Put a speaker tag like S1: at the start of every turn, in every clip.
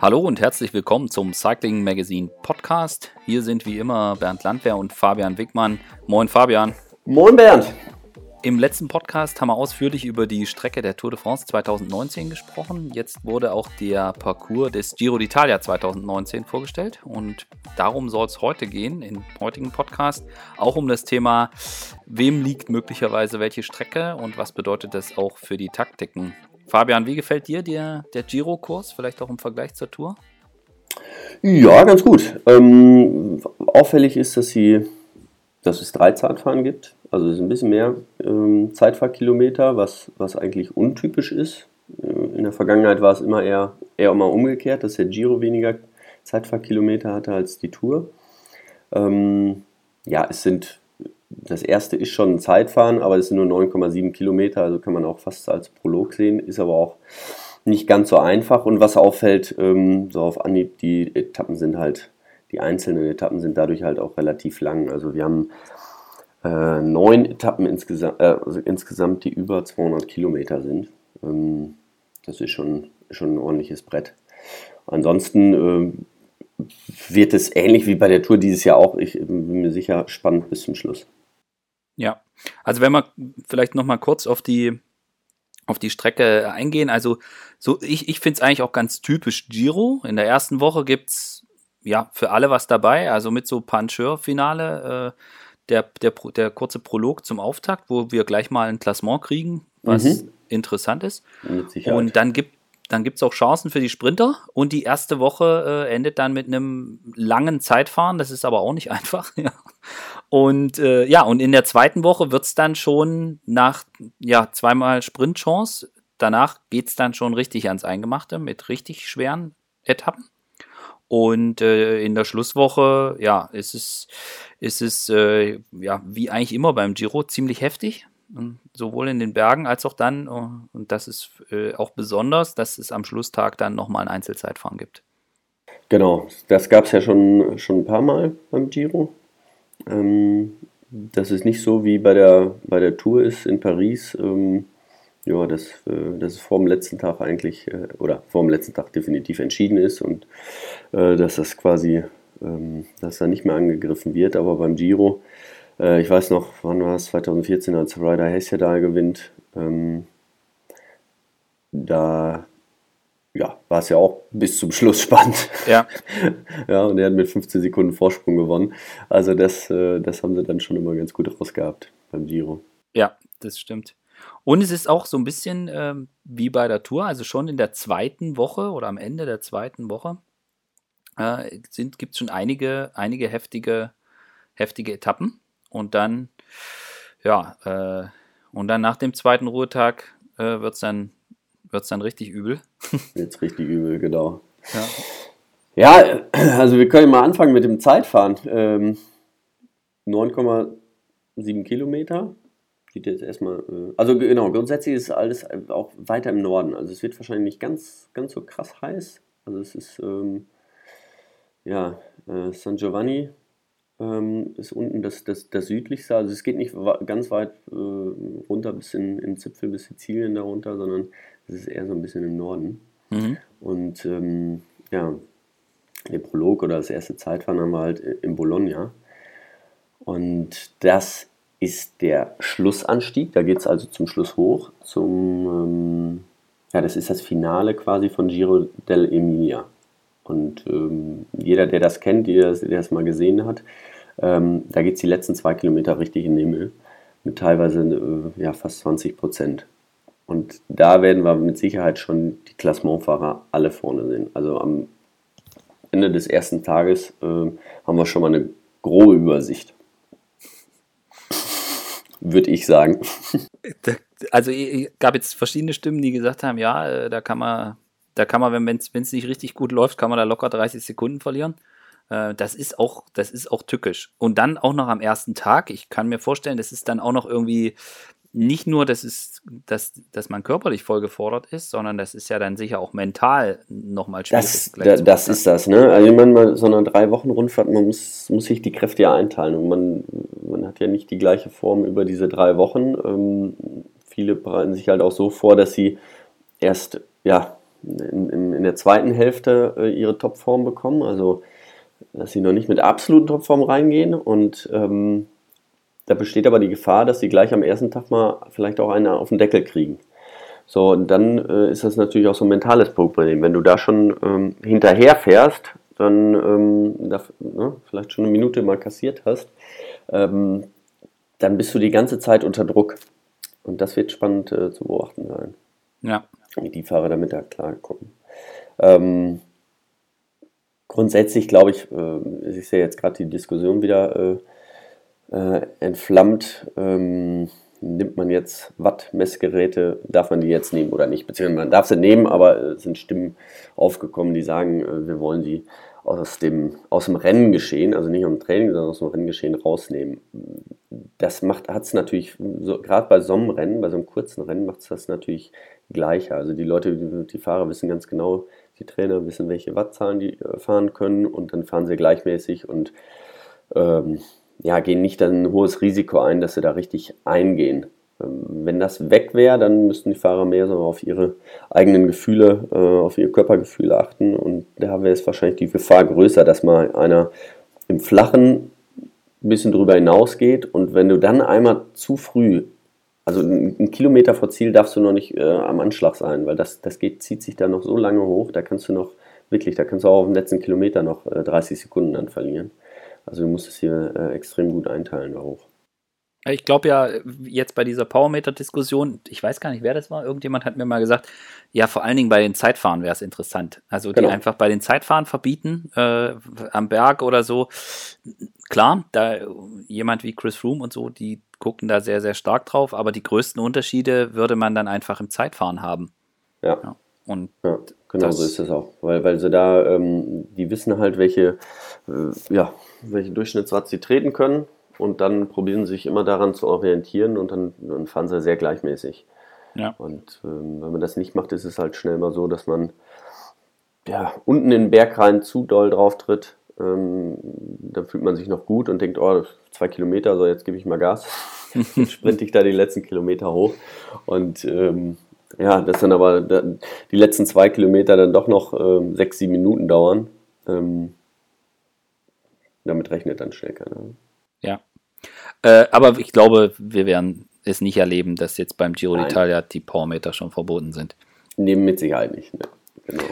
S1: Hallo und herzlich willkommen zum Cycling Magazine Podcast. Hier sind wie immer Bernd Landwehr und Fabian Wickmann. Moin Fabian.
S2: Moin Bernd.
S1: Im letzten Podcast haben wir ausführlich über die Strecke der Tour de France 2019 gesprochen. Jetzt wurde auch der Parcours des Giro d'Italia 2019 vorgestellt und darum soll es heute gehen, im heutigen Podcast, auch um das Thema, wem liegt möglicherweise welche Strecke und was bedeutet das auch für die Taktiken. Fabian, wie gefällt dir der, der Giro-Kurs, vielleicht auch im Vergleich zur Tour?
S2: Ja, ganz gut. Ähm, auffällig ist, dass, sie, dass es drei Zeitfahren gibt also es ist ein bisschen mehr ähm, Zeitfahrkilometer, was, was eigentlich untypisch ist. Äh, in der Vergangenheit war es immer eher, eher immer umgekehrt, dass der Giro weniger Zeitfahrkilometer hatte als die Tour. Ähm, ja, es sind, das erste ist schon ein Zeitfahren, aber es sind nur 9,7 Kilometer, also kann man auch fast als Prolog sehen, ist aber auch nicht ganz so einfach. Und was auffällt, ähm, so auf Anhieb, die Etappen sind halt, die einzelnen Etappen sind dadurch halt auch relativ lang. Also wir haben äh, neun Etappen insgesamt, äh, also insgesamt, die über 200 Kilometer sind. Ähm, das ist schon, schon ein ordentliches Brett. Ansonsten äh, wird es ähnlich wie bei der Tour dieses Jahr auch, ich bin mir sicher, spannend bis zum Schluss.
S1: Also wenn wir vielleicht nochmal kurz auf die, auf die Strecke eingehen, also so, ich, ich finde es eigentlich auch ganz typisch Giro. In der ersten Woche gibt es ja für alle was dabei, also mit so Puncheur-Finale. Äh, der, der, der kurze Prolog zum Auftakt, wo wir gleich mal ein Klassement kriegen, was mhm. interessant ist. Und dann gibt dann gibt es auch Chancen für die Sprinter und die erste Woche äh, endet dann mit einem langen Zeitfahren. Das ist aber auch nicht einfach. Ja. Und äh, ja, und in der zweiten Woche wird es dann schon nach ja, zweimal Sprintchance. Danach geht es dann schon richtig ans Eingemachte mit richtig schweren Etappen. Und äh, in der Schlusswoche, ja, ist es, ist es äh, ja, wie eigentlich immer beim Giro ziemlich heftig. Sowohl in den Bergen als auch dann, äh, und das ist äh, auch besonders, dass es am Schlusstag dann nochmal ein Einzelzeitfahren gibt.
S2: Genau, das gab es ja schon, schon ein paar Mal beim Giro. Ähm, dass es nicht so wie bei der, bei der Tour ist in Paris. Ähm, ja, dass, äh, dass es vor dem letzten Tag eigentlich, äh, oder vor dem letzten Tag definitiv entschieden ist und äh, dass das quasi, ähm, dass da nicht mehr angegriffen wird. Aber beim Giro, ich weiß noch, wann war es, 2014, als Ryder Hesse da gewinnt, ähm, da ja, war es ja auch bis zum Schluss spannend.
S1: Ja.
S2: ja, und er hat mit 15 Sekunden Vorsprung gewonnen. Also das, das haben sie dann schon immer ganz gut rausgehabt beim Giro.
S1: Ja, das stimmt. Und es ist auch so ein bisschen ähm, wie bei der Tour, also schon in der zweiten Woche oder am Ende der zweiten Woche äh, gibt es schon einige, einige heftige, heftige Etappen. Und dann, ja, äh, und dann nach dem zweiten Ruhetag äh, wird es dann, wird's dann richtig übel.
S2: Jetzt richtig übel, genau. Ja. ja, also wir können mal anfangen mit dem Zeitfahren. Ähm, 9,7 Kilometer Geht jetzt erstmal. Äh, also genau, grundsätzlich ist alles auch weiter im Norden. Also es wird wahrscheinlich nicht ganz, ganz so krass heiß. Also es ist ähm, ja äh, San Giovanni ähm, ist unten das, das, das südlichste. Also es geht nicht ganz weit äh, runter bis in, in Zipfel, bis Sizilien darunter, sondern es ist eher so ein bisschen im Norden. Mhm. Und ähm, ja, der Prolog oder das erste Zeitfahren haben wir halt in Bologna. Und das ist der Schlussanstieg. Da geht es also zum Schluss hoch, zum, ähm, ja, das ist das Finale quasi von Giro dell'Emilia. Und ähm, jeder, der das kennt, der, der das mal gesehen hat, ähm, da geht es die letzten zwei Kilometer richtig in den Himmel, mit teilweise äh, ja, fast 20 Prozent. Und da werden wir mit Sicherheit schon die Klassementfahrer alle vorne sehen. Also am Ende des ersten Tages äh, haben wir schon mal eine grobe Übersicht würde ich sagen.
S1: Also es gab jetzt verschiedene Stimmen, die gesagt haben, ja, äh, da kann man, da kann man, wenn es nicht richtig gut läuft, kann man da locker 30 Sekunden verlieren. Äh, das ist auch, das ist auch tückisch. Und dann auch noch am ersten Tag. Ich kann mir vorstellen, das ist dann auch noch irgendwie nicht nur, dass, es, dass, dass man körperlich voll gefordert ist, sondern das ist ja dann sicher auch mental nochmal
S2: schwierig. Das, da, das ist das, ne? Also ich meine, so eine drei Wochen Rundfahrt, man muss, muss sich die Kräfte ja einteilen und man, man hat ja nicht die gleiche Form über diese drei Wochen. Ähm, viele bereiten sich halt auch so vor, dass sie erst, ja, in, in, in, der zweiten Hälfte äh, ihre Topform bekommen. Also, dass sie noch nicht mit absoluten Topform reingehen. Und ähm, da besteht aber die Gefahr, dass sie gleich am ersten Tag mal vielleicht auch eine auf den Deckel kriegen. So, und dann äh, ist das natürlich auch so ein mentales Problem. Wenn du da schon ähm, hinterher fährst, dann ähm, da, ne, vielleicht schon eine Minute mal kassiert hast, ähm, dann bist du die ganze Zeit unter Druck. Und das wird spannend äh, zu beobachten sein.
S1: Ja.
S2: Wie die Fahrer damit da klarkommen. Ähm, grundsätzlich glaube ich, äh, ich sehe jetzt gerade die Diskussion wieder äh, äh entflammt. Ähm, nimmt man jetzt Watt-Messgeräte, darf man die jetzt nehmen oder nicht? Beziehungsweise man darf sie nehmen, aber es sind Stimmen aufgekommen, die sagen, äh, wir wollen sie aus dem, aus dem Rennengeschehen, also nicht aus dem Training, sondern aus dem Rennengeschehen rausnehmen. Das hat es natürlich, so, gerade bei so einem Rennen, bei so einem kurzen Rennen, macht es das natürlich gleicher. Also die Leute, die, die, Fahrer wissen ganz genau, die Trainer wissen, welche Wattzahlen die äh, fahren können und dann fahren sie gleichmäßig und ähm, ja, gehen nicht ein hohes Risiko ein, dass sie da richtig eingehen. Ähm, wenn das weg wäre, dann müssten die Fahrer mehr so auf ihre eigenen Gefühle, äh, auf ihr Körpergefühl achten. Und da wäre es wahrscheinlich die Gefahr größer, dass mal einer im Flachen ein bisschen drüber hinausgeht. Und wenn du dann einmal zu früh, also einen Kilometer vor Ziel darfst du noch nicht äh, am Anschlag sein, weil das, das geht, zieht sich dann noch so lange hoch, da kannst du noch, wirklich, da kannst du auch auf dem letzten Kilometer noch äh, 30 Sekunden dann verlieren. Also du musst es hier äh, extrem gut einteilen auch.
S1: Ich glaube ja, jetzt bei dieser Powermeter-Diskussion, ich weiß gar nicht, wer das war, irgendjemand hat mir mal gesagt, ja, vor allen Dingen bei den Zeitfahren wäre es interessant. Also die genau. einfach bei den Zeitfahren verbieten, äh, am Berg oder so. Klar, da jemand wie Chris Froome und so, die gucken da sehr, sehr stark drauf, aber die größten Unterschiede würde man dann einfach im Zeitfahren haben.
S2: Ja. ja. Und ja, genau so ist es auch. Weil, weil sie da, ähm, die wissen halt, welche, äh, ja, welche Durchschnittswatt sie treten können und dann probieren sie sich immer daran zu orientieren und dann, dann fahren sie sehr gleichmäßig. Ja. Und ähm, wenn man das nicht macht, ist es halt schnell mal so, dass man ja, unten in den Berg rein zu doll drauf tritt. Ähm, dann fühlt man sich noch gut und denkt, oh, zwei Kilometer, so jetzt gebe ich mal Gas. sprinte ich da die letzten Kilometer hoch. Und ähm, ja, dass dann aber die letzten zwei Kilometer dann doch noch ähm, sechs, sieben Minuten dauern. Ähm, damit rechnet dann schnell keiner.
S1: Ja. Äh, aber ich glaube, wir werden es nicht erleben, dass jetzt beim Giro d'Italia die Powermeter schon verboten sind.
S2: Nehmen mit Sicherheit nicht. Ne?
S1: Genau.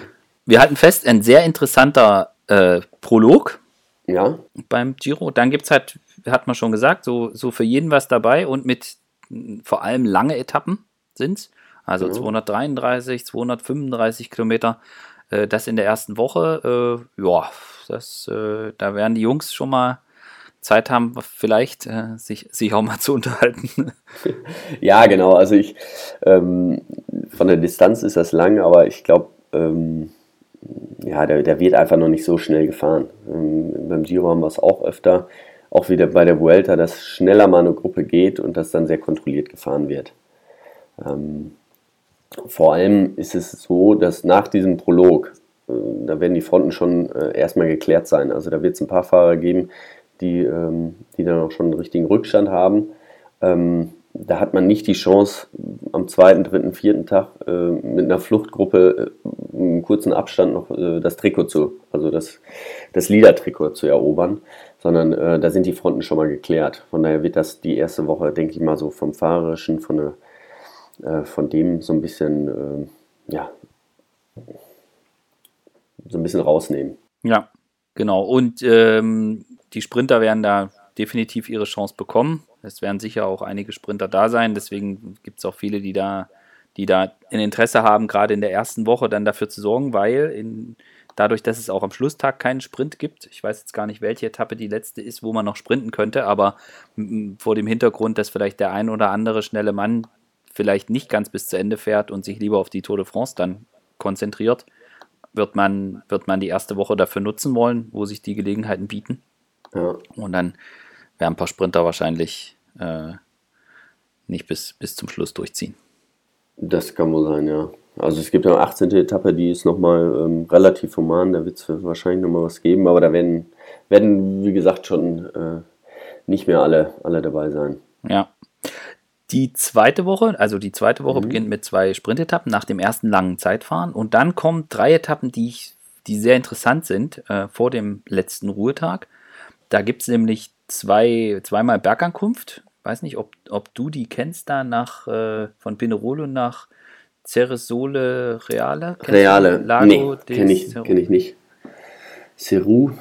S1: Wir halten fest, ein sehr interessanter äh, Prolog
S2: ja.
S1: beim Giro. Dann gibt es halt, hat man schon gesagt, so, so für jeden was dabei und mit vor allem lange Etappen sind es. Also genau. 233, 235 Kilometer. Äh, das in der ersten Woche. Äh, ja, das, äh, da werden die Jungs schon mal Zeit haben, vielleicht äh, sich, sich auch mal zu unterhalten.
S2: ja, genau. Also ich ähm, von der Distanz ist das lang, aber ich glaube, ähm, ja, der, der wird einfach noch nicht so schnell gefahren. Ähm, beim Giro haben wir es auch öfter, auch wieder bei der Vuelta, dass schneller mal eine Gruppe geht und das dann sehr kontrolliert gefahren wird. Vor allem ist es so, dass nach diesem Prolog, äh, da werden die Fronten schon äh, erstmal geklärt sein. Also da wird es ein paar Fahrer geben, die, ähm, die dann auch schon einen richtigen Rückstand haben. Ähm, da hat man nicht die Chance, am zweiten, dritten, vierten Tag äh, mit einer Fluchtgruppe äh, einen kurzen Abstand noch äh, das Trikot zu, also das, das Liedertrikot zu erobern, sondern äh, da sind die Fronten schon mal geklärt. Von daher wird das die erste Woche, denke ich mal, so vom Fahrerischen, von, der, äh, von dem so ein bisschen, äh, ja, so ein bisschen rausnehmen.
S1: Ja, genau. Und ähm, die Sprinter werden da definitiv ihre Chance bekommen. Es werden sicher auch einige Sprinter da sein, deswegen gibt es auch viele, die da, die da ein Interesse haben, gerade in der ersten Woche dann dafür zu sorgen, weil in, dadurch, dass es auch am Schlusstag keinen Sprint gibt, ich weiß jetzt gar nicht, welche Etappe die letzte ist, wo man noch sprinten könnte, aber vor dem Hintergrund, dass vielleicht der ein oder andere schnelle Mann vielleicht nicht ganz bis zu Ende fährt und sich lieber auf die Tour de France dann konzentriert, wird man, wird man die erste Woche dafür nutzen wollen, wo sich die Gelegenheiten bieten. Ja. Und dann werden ein paar Sprinter wahrscheinlich äh, nicht bis, bis zum Schluss durchziehen.
S2: Das kann wohl sein, ja. Also es gibt eine 18. Etappe, die ist nochmal ähm, relativ human, da wird es wahrscheinlich nochmal was geben, aber da werden, werden wie gesagt, schon äh, nicht mehr alle, alle dabei sein.
S1: Ja. Die zweite Woche, also die zweite Woche mhm. beginnt mit zwei Sprintetappen nach dem ersten langen Zeitfahren und dann kommen drei Etappen, die, ich, die sehr interessant sind äh, vor dem letzten Ruhetag. Da gibt es nämlich zwei, zweimal Bergankunft. Weiß nicht, ob, ob du die kennst, da nach äh, von Pinerolo nach Ceresole Reale.
S2: Kennst Reale, Lago nee, kenne ich, kenn ich nicht. Ceru.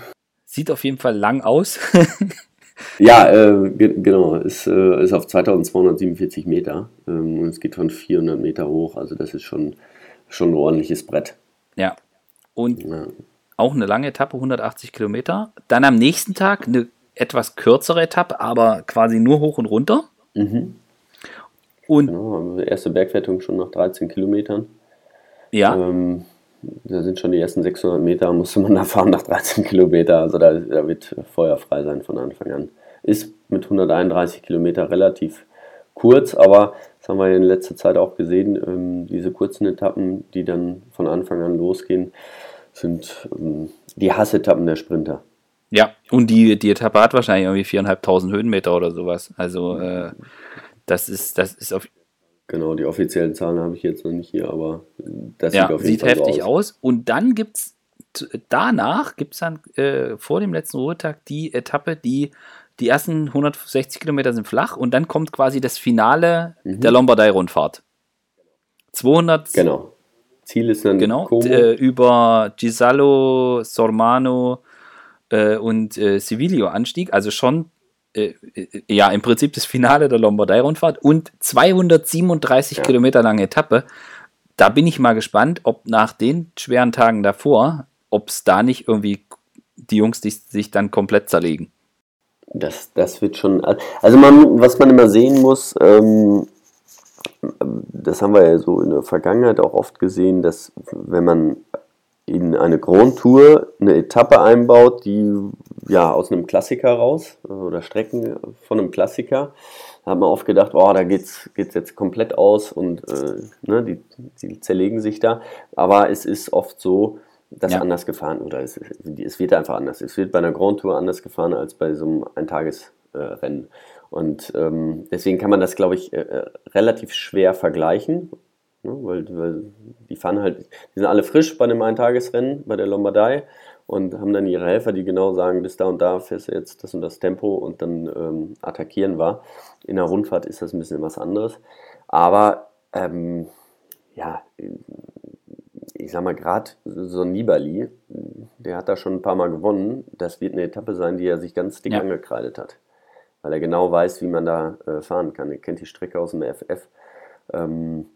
S1: Sieht auf jeden Fall lang aus.
S2: Ja, äh, genau. Es äh, ist auf 2247 Meter ähm, und es geht von 400 Meter hoch. Also das ist schon, schon ein ordentliches Brett.
S1: Ja. Und ja. auch eine lange Etappe, 180 Kilometer. Dann am nächsten Tag eine etwas kürzere Etappe, aber quasi nur hoch und runter. Mhm.
S2: Und genau, erste Bergwertung schon nach 13 Kilometern.
S1: Ja. Ähm,
S2: da sind schon die ersten 600 Meter, musste man da fahren nach 13 Kilometer. Also da, da wird feuerfrei sein von Anfang an. Ist mit 131 Kilometer relativ kurz, aber das haben wir in letzter Zeit auch gesehen. Ähm, diese kurzen Etappen, die dann von Anfang an losgehen, sind ähm, die Hassetappen der Sprinter.
S1: Ja, und die, die Etappe hat wahrscheinlich irgendwie 4.500 Höhenmeter oder sowas. Also äh, das ist, das ist auf
S2: Genau, die offiziellen Zahlen habe ich jetzt noch nicht hier, aber
S1: das ja, sieht auf jeden sieht Fall heftig so aus. aus. Und dann gibt es danach, gibt es dann äh, vor dem letzten Ruhetag die Etappe, die die ersten 160 Kilometer sind flach und dann kommt quasi das Finale mhm. der Lombardei-Rundfahrt. 200.
S2: Genau.
S1: Ziel ist dann genau, äh, über Gisalo, Sormano äh, und äh, Civilio Anstieg, also schon äh, äh, ja, im Prinzip das Finale der Lombardei-Rundfahrt und 237 ja. Kilometer lange Etappe. Da bin ich mal gespannt, ob nach den schweren Tagen davor, ob es da nicht irgendwie die Jungs die sich dann komplett zerlegen.
S2: Das, das wird schon. Also man, was man immer sehen muss, ähm, das haben wir ja so in der Vergangenheit auch oft gesehen, dass wenn man in eine Grand Tour eine Etappe einbaut, die ja aus einem Klassiker raus oder Strecken von einem Klassiker, da hat man oft gedacht, oh, da geht's geht's jetzt komplett aus und äh, ne, die, die zerlegen sich da. Aber es ist oft so, dass ja. anders gefahren oder es, es wird einfach anders. Es wird bei einer Grand Tour anders gefahren als bei so einem Eintagesrennen. Und ähm, deswegen kann man das, glaube ich, äh, äh relativ schwer vergleichen. Ne? Weil, weil, die fahren halt, die sind alle frisch bei einem Eintagesrennen, bei der Lombardei und haben dann ihre Helfer, die genau sagen, bis da und da fährst du jetzt das und das Tempo und dann ähm, attackieren wir. In der Rundfahrt ist das ein bisschen was anderes. Aber ähm, ja, ich sag mal, gerade so ein Nibali, der hat da schon ein paar Mal gewonnen. Das wird eine Etappe sein, die er sich ganz dick ja. angekreidet hat. Weil er genau weiß, wie man da äh, fahren kann. Er kennt die Strecke aus dem FF. Ähm,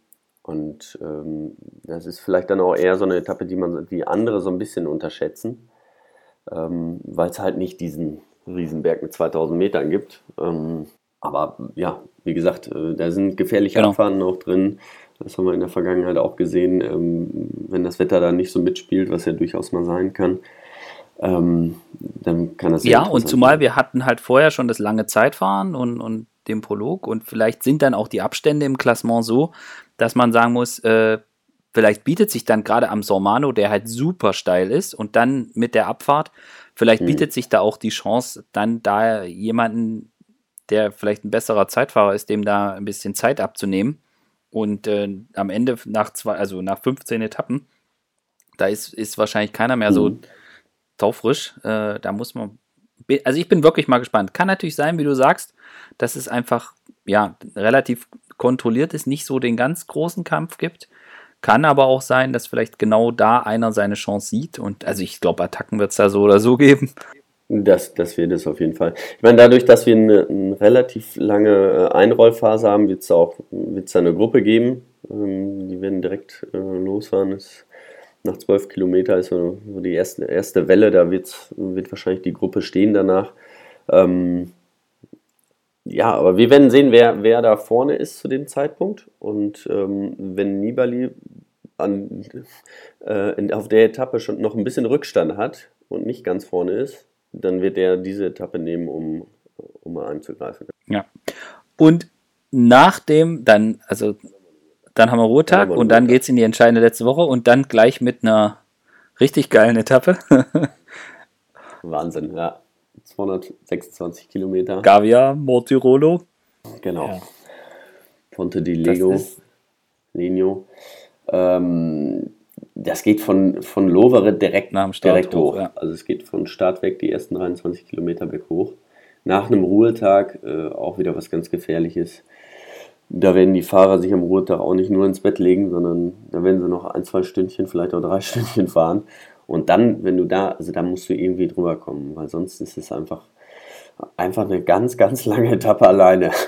S2: und ähm, das ist vielleicht dann auch eher so eine Etappe, die man, die andere so ein bisschen unterschätzen, ähm, weil es halt nicht diesen Riesenberg mit 2000 Metern gibt. Ähm, aber ja, wie gesagt, äh, da sind gefährliche genau. Abfahrten auch drin. Das haben wir in der Vergangenheit auch gesehen, ähm, wenn das Wetter da nicht so mitspielt, was ja durchaus mal sein kann. Ähm, dann kann das
S1: ja und zumal sein. wir hatten halt vorher schon das lange Zeitfahren und, und den Prolog und vielleicht sind dann auch die Abstände im Klassement so, dass man sagen muss, äh, vielleicht bietet sich dann gerade am Sormano, der halt super steil ist, und dann mit der Abfahrt, vielleicht mhm. bietet sich da auch die Chance, dann da jemanden, der vielleicht ein besserer Zeitfahrer ist, dem da ein bisschen Zeit abzunehmen. Und äh, am Ende nach zwei, also nach 15 Etappen, da ist, ist wahrscheinlich keiner mehr so taufrisch. Äh, da muss man. Also ich bin wirklich mal gespannt. Kann natürlich sein, wie du sagst, dass es einfach ja relativ kontrolliert ist, nicht so den ganz großen Kampf gibt. Kann aber auch sein, dass vielleicht genau da einer seine Chance sieht. Und also ich glaube, Attacken wird es da so oder so geben.
S2: Das, das wird es auf jeden Fall. Ich meine, dadurch, dass wir eine, eine relativ lange äh, Einrollphase haben, wird es auch wird's eine Gruppe geben. Ähm, die werden direkt äh, losfahren. Das, nach zwölf Kilometern ist so die erste, erste Welle, da wird wahrscheinlich die Gruppe stehen danach. Ähm, ja, aber wir werden sehen, wer, wer da vorne ist zu dem Zeitpunkt. Und ähm, wenn Nibali an, äh, auf der Etappe schon noch ein bisschen Rückstand hat und nicht ganz vorne ist, dann wird er diese Etappe nehmen, um, um mal anzugreifen.
S1: Ja. Und nach dem, dann, also dann haben wir Ruhetag und dann geht es in die entscheidende letzte Woche und dann gleich mit einer richtig geilen Etappe.
S2: Wahnsinn, ja. 226 Kilometer.
S1: Gavia, Mortirolo.
S2: Genau. Ja. Ponte di Lego, Legno. Ähm, das geht von, von Lovere direkt,
S1: Nach dem Start
S2: direkt
S1: hoch,
S2: hoch.
S1: ja.
S2: Also es geht von Start weg die ersten 23 Kilometer berghoch. Nach einem Ruhetag äh, auch wieder was ganz Gefährliches. Da werden die Fahrer sich am Ruhetag auch nicht nur ins Bett legen, sondern da werden sie noch ein, zwei Stündchen, vielleicht auch drei Stündchen fahren. Und dann, wenn du da, also da musst du irgendwie drüber kommen, weil sonst ist es einfach, einfach eine ganz, ganz lange Etappe alleine.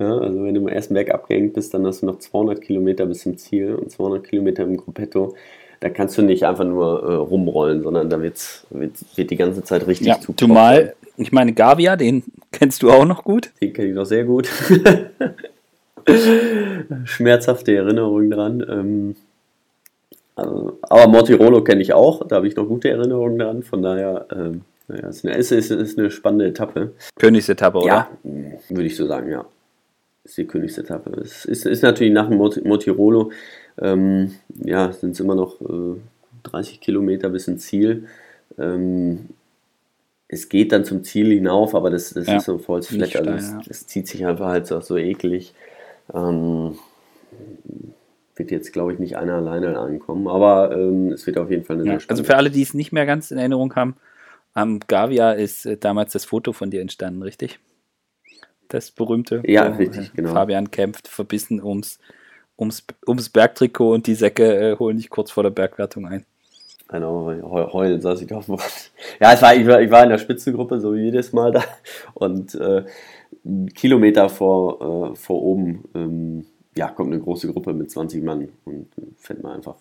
S2: Ja, also wenn du im ersten Berg abgehängt bist, dann hast du noch 200 Kilometer bis zum Ziel und 200 Kilometer im Gruppetto. Da kannst du nicht einfach nur äh, rumrollen, sondern da wird's, wird, wird die ganze Zeit richtig
S1: Ja,
S2: zu
S1: zumal, ich meine, Gavia, den kennst du auch noch gut.
S2: Den kenne ich noch sehr gut. Schmerzhafte Erinnerungen dran. Ähm, also, aber Mortirolo kenne ich auch, da habe ich noch gute Erinnerungen dran. Von daher, ähm, naja, es ist eine, ist, ist eine spannende Etappe.
S1: Königsetappe, oder?
S2: Ja, würde ich so sagen, ja. Ist die Königsetappe. Es ist, ist natürlich nach dem Mot- Motirolo, ähm, ja, sind es immer noch äh, 30 Kilometer bis ins Ziel. Ähm, es geht dann zum Ziel hinauf, aber das, das
S1: Ja,
S2: ist so ein volles
S1: nicht
S2: Fleck. Also das,
S1: ja.
S2: das zieht sich einfach halt so, so eklig. Ähm, wird jetzt, glaube ich, nicht einer alleine ankommen, aber ähm, es wird auf jeden Fall eine
S1: Ja,
S2: sehr
S1: also
S2: spannende
S1: für alle, die es nicht mehr ganz in Erinnerung haben, am Gavia ist äh, damals das Foto von dir entstanden, richtig? Das berühmte.
S2: Ja, richtig, genau.
S1: Fabian kämpft verbissen ums, ums, ums Bergtrikot und die Säcke äh, holen dich kurz vor der Bergwertung ein.
S2: Genau, heu- heulen saß ich auf dem Rad. Ja, es war, ich, war, ich war in der Spitzengruppe, so wie jedes Mal da. Und äh, Kilometer vor, äh, vor oben ähm, ja, kommt eine große Gruppe mit 20 Mann und fährt man einfach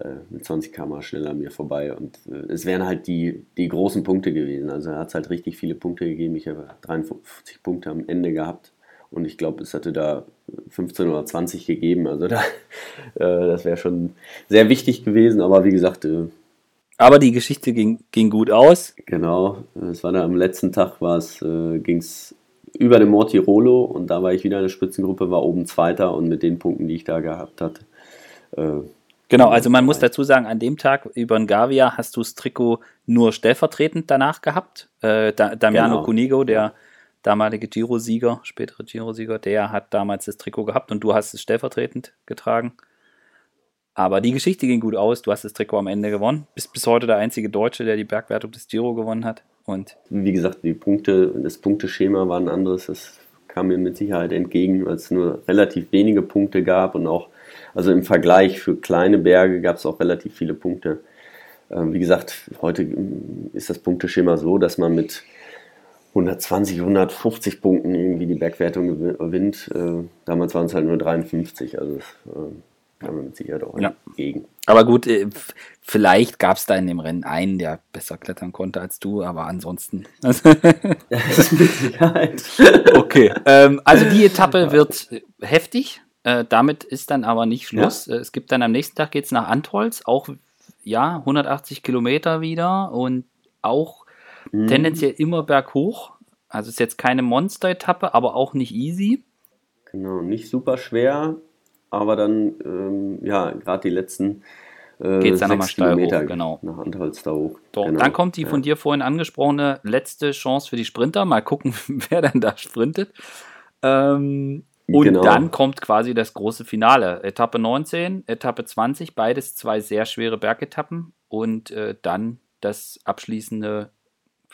S2: äh, mit 20 km schneller an mir vorbei. Und äh, es wären halt die, die großen Punkte gewesen. Also er hat halt richtig viele Punkte gegeben. Ich habe 53 Punkte am Ende gehabt. Und ich glaube, es hatte da 15 oder 20 gegeben. Also da, äh, das wäre schon sehr wichtig gewesen. Aber wie gesagt, äh,
S1: Aber die Geschichte ging, ging gut aus.
S2: genau, es war da am letzten Tag, äh, ging es über den Mortirolo und da war ich wieder in der Spitzengruppe, war oben Zweiter und mit den Punkten, die ich da gehabt hatte, äh,
S1: Genau, also man muss dazu sagen, an dem Tag über den Gavia hast du das Trikot nur stellvertretend danach gehabt. Äh, da, Damiano
S2: Genau.
S1: Cunigo, der damalige Giro-Sieger, spätere Giro-Sieger, der hat damals das Trikot gehabt und du hast es stellvertretend getragen. Aber die Geschichte ging gut aus, du hast das Trikot am Ende gewonnen. Bist bis heute der einzige Deutsche, der die Bergwertung des Giro gewonnen hat. Und
S2: wie gesagt, die Punkte, das Punkteschema war ein anderes. Das kam mir mit Sicherheit entgegen, weil es nur relativ wenige Punkte gab und auch, also im Vergleich für kleine Berge gab es auch relativ viele Punkte. Ähm, wie gesagt, heute ist das Punkteschema so, dass man mit 120, 150 Punkten irgendwie die Bergwertung gewi- gewinnt. Äh, damals waren es halt nur 53, also das äh, mir mit Sicherheit auch
S1: Ja.
S2: entgegen.
S1: Aber gut, äh, vielleicht gab es da in dem Rennen einen, der besser klettern konnte als du, aber ansonsten.
S2: Sicherheit.
S1: okay. Ähm, also die Etappe wird heftig. Äh, damit ist dann aber nicht Schluss. Äh, Es gibt dann am nächsten Tag geht's nach Antholz, auch ja 180 Kilometer wieder und auch
S2: Mhm.
S1: tendenziell immer berghoch. Also ist jetzt keine Monster-Etappe, aber auch nicht easy.
S2: Genau, nicht super schwer, aber dann, ähm, ja, gerade die letzten äh,
S1: Geht's dann nochmal
S2: sechs
S1: steil
S2: Kilometer
S1: hoch, genau.
S2: nach Antholz da hoch.
S1: So,
S2: genau.
S1: Dann kommt die
S2: ja.
S1: von dir vorhin angesprochene letzte Chance für die Sprinter. Mal gucken, wer dann da sprintet. Ähm, und
S2: Genau.
S1: dann kommt quasi das große Finale. Etappe 19, Etappe 20, beides zwei sehr schwere Bergetappen. Und äh, dann das abschließende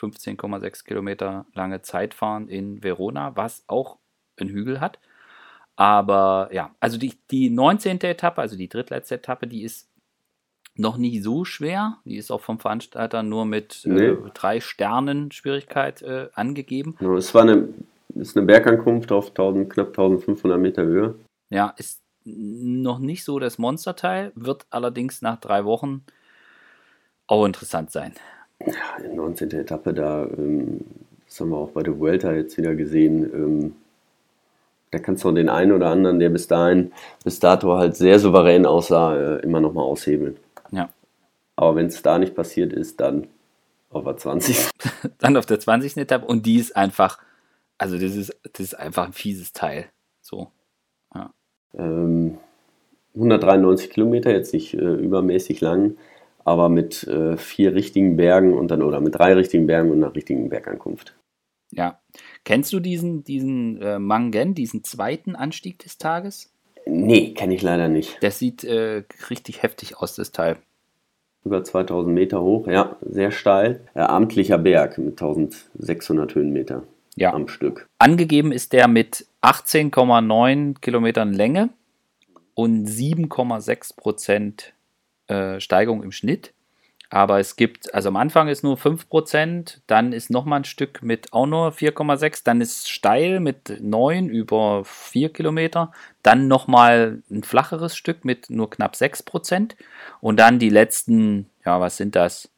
S1: 15,6 Kilometer lange Zeitfahren in Verona, was auch einen Hügel hat. Aber ja, also die, die 19. Etappe, also die drittletzte Etappe, die ist noch nicht so schwer. Die ist auch vom Veranstalter nur mit
S2: Nee.
S1: äh, drei Sternen Schwierigkeit äh, angegeben.
S2: Genau, es war eine, ist eine Bergankunft auf 1000, knapp 1500 Meter Höhe.
S1: Ja, ist noch nicht so das Monsterteil, wird allerdings nach drei Wochen auch interessant sein.
S2: Ja, die 19. Etappe da, ähm, das haben wir auch bei der Vuelta jetzt wieder gesehen. Ähm, da kannst du den einen oder anderen, der bis dahin, bis dato halt sehr souverän aussah, äh, immer nochmal aushebeln.
S1: Ja.
S2: Aber wenn es da nicht passiert ist, dann auf der 20.
S1: Dann auf der 20. Etappe und die ist einfach, also das ist, das ist einfach ein fieses Teil. So.
S2: Ähm, 193 Kilometer, jetzt nicht äh, übermäßig lang, aber mit äh, vier richtigen Bergen und dann oder mit drei richtigen Bergen und einer richtigen Bergankunft.
S1: Ja. Kennst du diesen, diesen äh, Mangen, diesen zweiten Anstieg des Tages?
S2: Nee, kenne ich leider nicht.
S1: Der sieht äh, richtig heftig aus, das Teil.
S2: Über 2000 Meter hoch, ja, sehr steil. Äh, amtlicher Berg mit 1600 Höhenmeter
S1: ja.
S2: am Stück.
S1: Angegeben ist der mit 18,9 Kilometern Länge und 7,6 Prozent äh, Steigung im Schnitt. Aber es gibt, also am Anfang ist nur 5%, dann ist nochmal ein Stück mit auch nur 4,6, dann ist steil mit 9 über 4 Kilometer, dann nochmal ein flacheres Stück mit nur knapp 6% und dann die letzten, ja, was sind das?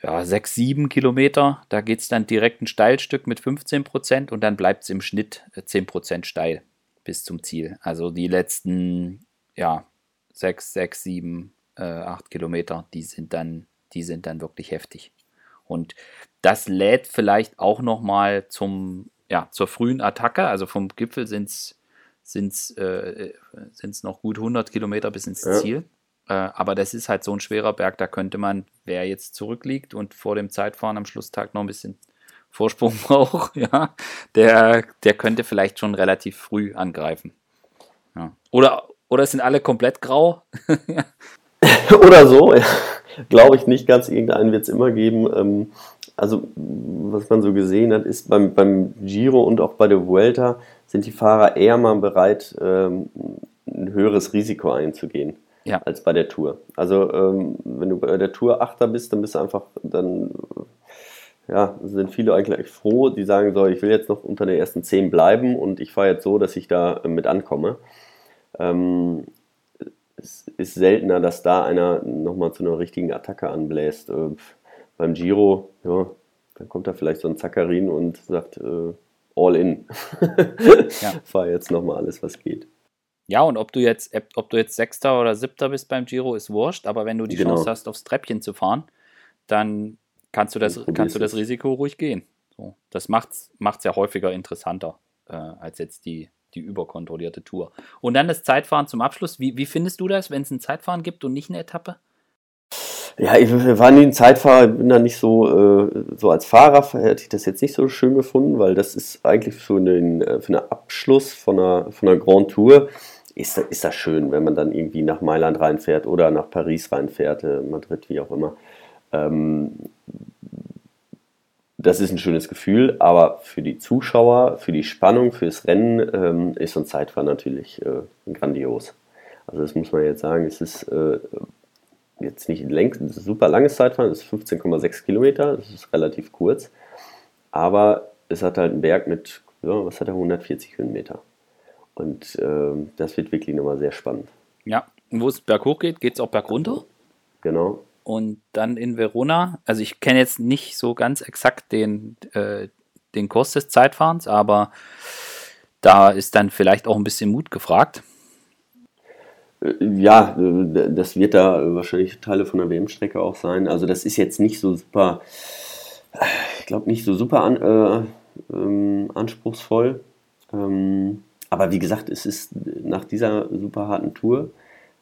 S1: Ja, 6, 7 Kilometer, da geht es dann direkt ein Steilstück mit 15% und dann bleibt es im Schnitt 10% steil bis zum Ziel. Also die letzten, ja, 6, 6, 7, äh, 8 Kilometer, die sind dann, die sind dann wirklich heftig. Und das lädt vielleicht auch nochmal zum, ja, zur frühen Attacke. Also vom Gipfel sind es sind's, äh, sind's noch gut 100 Kilometer bis ins ja. Ziel. Äh, aber das ist halt so ein schwerer Berg, da könnte man, wer jetzt zurückliegt und vor dem Zeitfahren am Schlusstag noch ein bisschen Vorsprung braucht, ja, der, der könnte vielleicht schon relativ früh angreifen. Ja. Oder, oder sind alle komplett grau?
S2: Oder so, ja. glaube ich nicht ganz. Irgendeinen wird es immer geben. Ähm, also, was man so gesehen hat, ist beim, beim Giro und auch bei der Vuelta sind die Fahrer eher mal bereit, ähm, ein höheres Risiko einzugehen. Ja. als bei der Tour. Also ähm, wenn du bei der Tour Achter bist, dann bist du einfach, dann ja, sind viele eigentlich froh, die sagen so, ich will jetzt noch unter den ersten zehn bleiben und ich fahre jetzt so, dass ich da mit ankomme. Ähm, es ist seltener, dass da einer nochmal zu einer richtigen Attacke anbläst. Äh, beim Giro, ja, dann kommt da vielleicht so ein Zackarin und sagt, äh, all in. ja. Fahr jetzt nochmal alles, was geht.
S1: Ja, und ob du jetzt, ob du jetzt Sechster oder Siebter bist beim Giro, ist wurscht, aber wenn du die genau. Chance hast, aufs Treppchen zu fahren, dann kannst du das, kannst du das Risiko ruhig gehen. So, das macht es ja häufiger interessanter äh, als jetzt die, die überkontrollierte Tour. Und dann das Zeitfahren zum Abschluss. Wie, wie findest du das, wenn es ein Zeitfahren gibt und nicht eine Etappe?
S2: Ja, ich war nie ein Zeitfahrer, bin da nicht so, äh, so als Fahrer, hätte ich das jetzt nicht so schön gefunden, weil das ist eigentlich für einen, äh, für einen Abschluss von einer, von einer Grand Tour, ist, ist das schön, wenn man dann irgendwie nach Mailand reinfährt oder nach Paris reinfährt, äh, Madrid, wie auch immer. Ähm, das ist ein schönes Gefühl, aber für die Zuschauer, für die Spannung, fürs Rennen ähm, ist so ein Zeitfahren natürlich äh, grandios. Also das muss man jetzt sagen, es ist äh, jetzt nicht ein längst, super langes Zeitfahren, es ist 15,6 Kilometer, das ist relativ kurz, aber es hat halt einen Berg mit, ja, was hat er, 140 Höhenmeter. Und äh, das wird wirklich nochmal sehr spannend.
S1: Ja, wo es berghoch geht, geht es auch bergunter.
S2: Genau
S1: und dann in Verona. Also ich kenne jetzt nicht so ganz exakt den, äh, den Kurs des Zeitfahrens, aber da ist dann vielleicht auch ein bisschen Mut gefragt.
S2: Äh, ja, das wird da wahrscheinlich Teile von der WM-Strecke auch sein. Also das ist jetzt nicht so super, ich glaube nicht so super an, äh, ähm, anspruchsvoll. Ähm, aber wie gesagt, es ist nach dieser super harten Tour,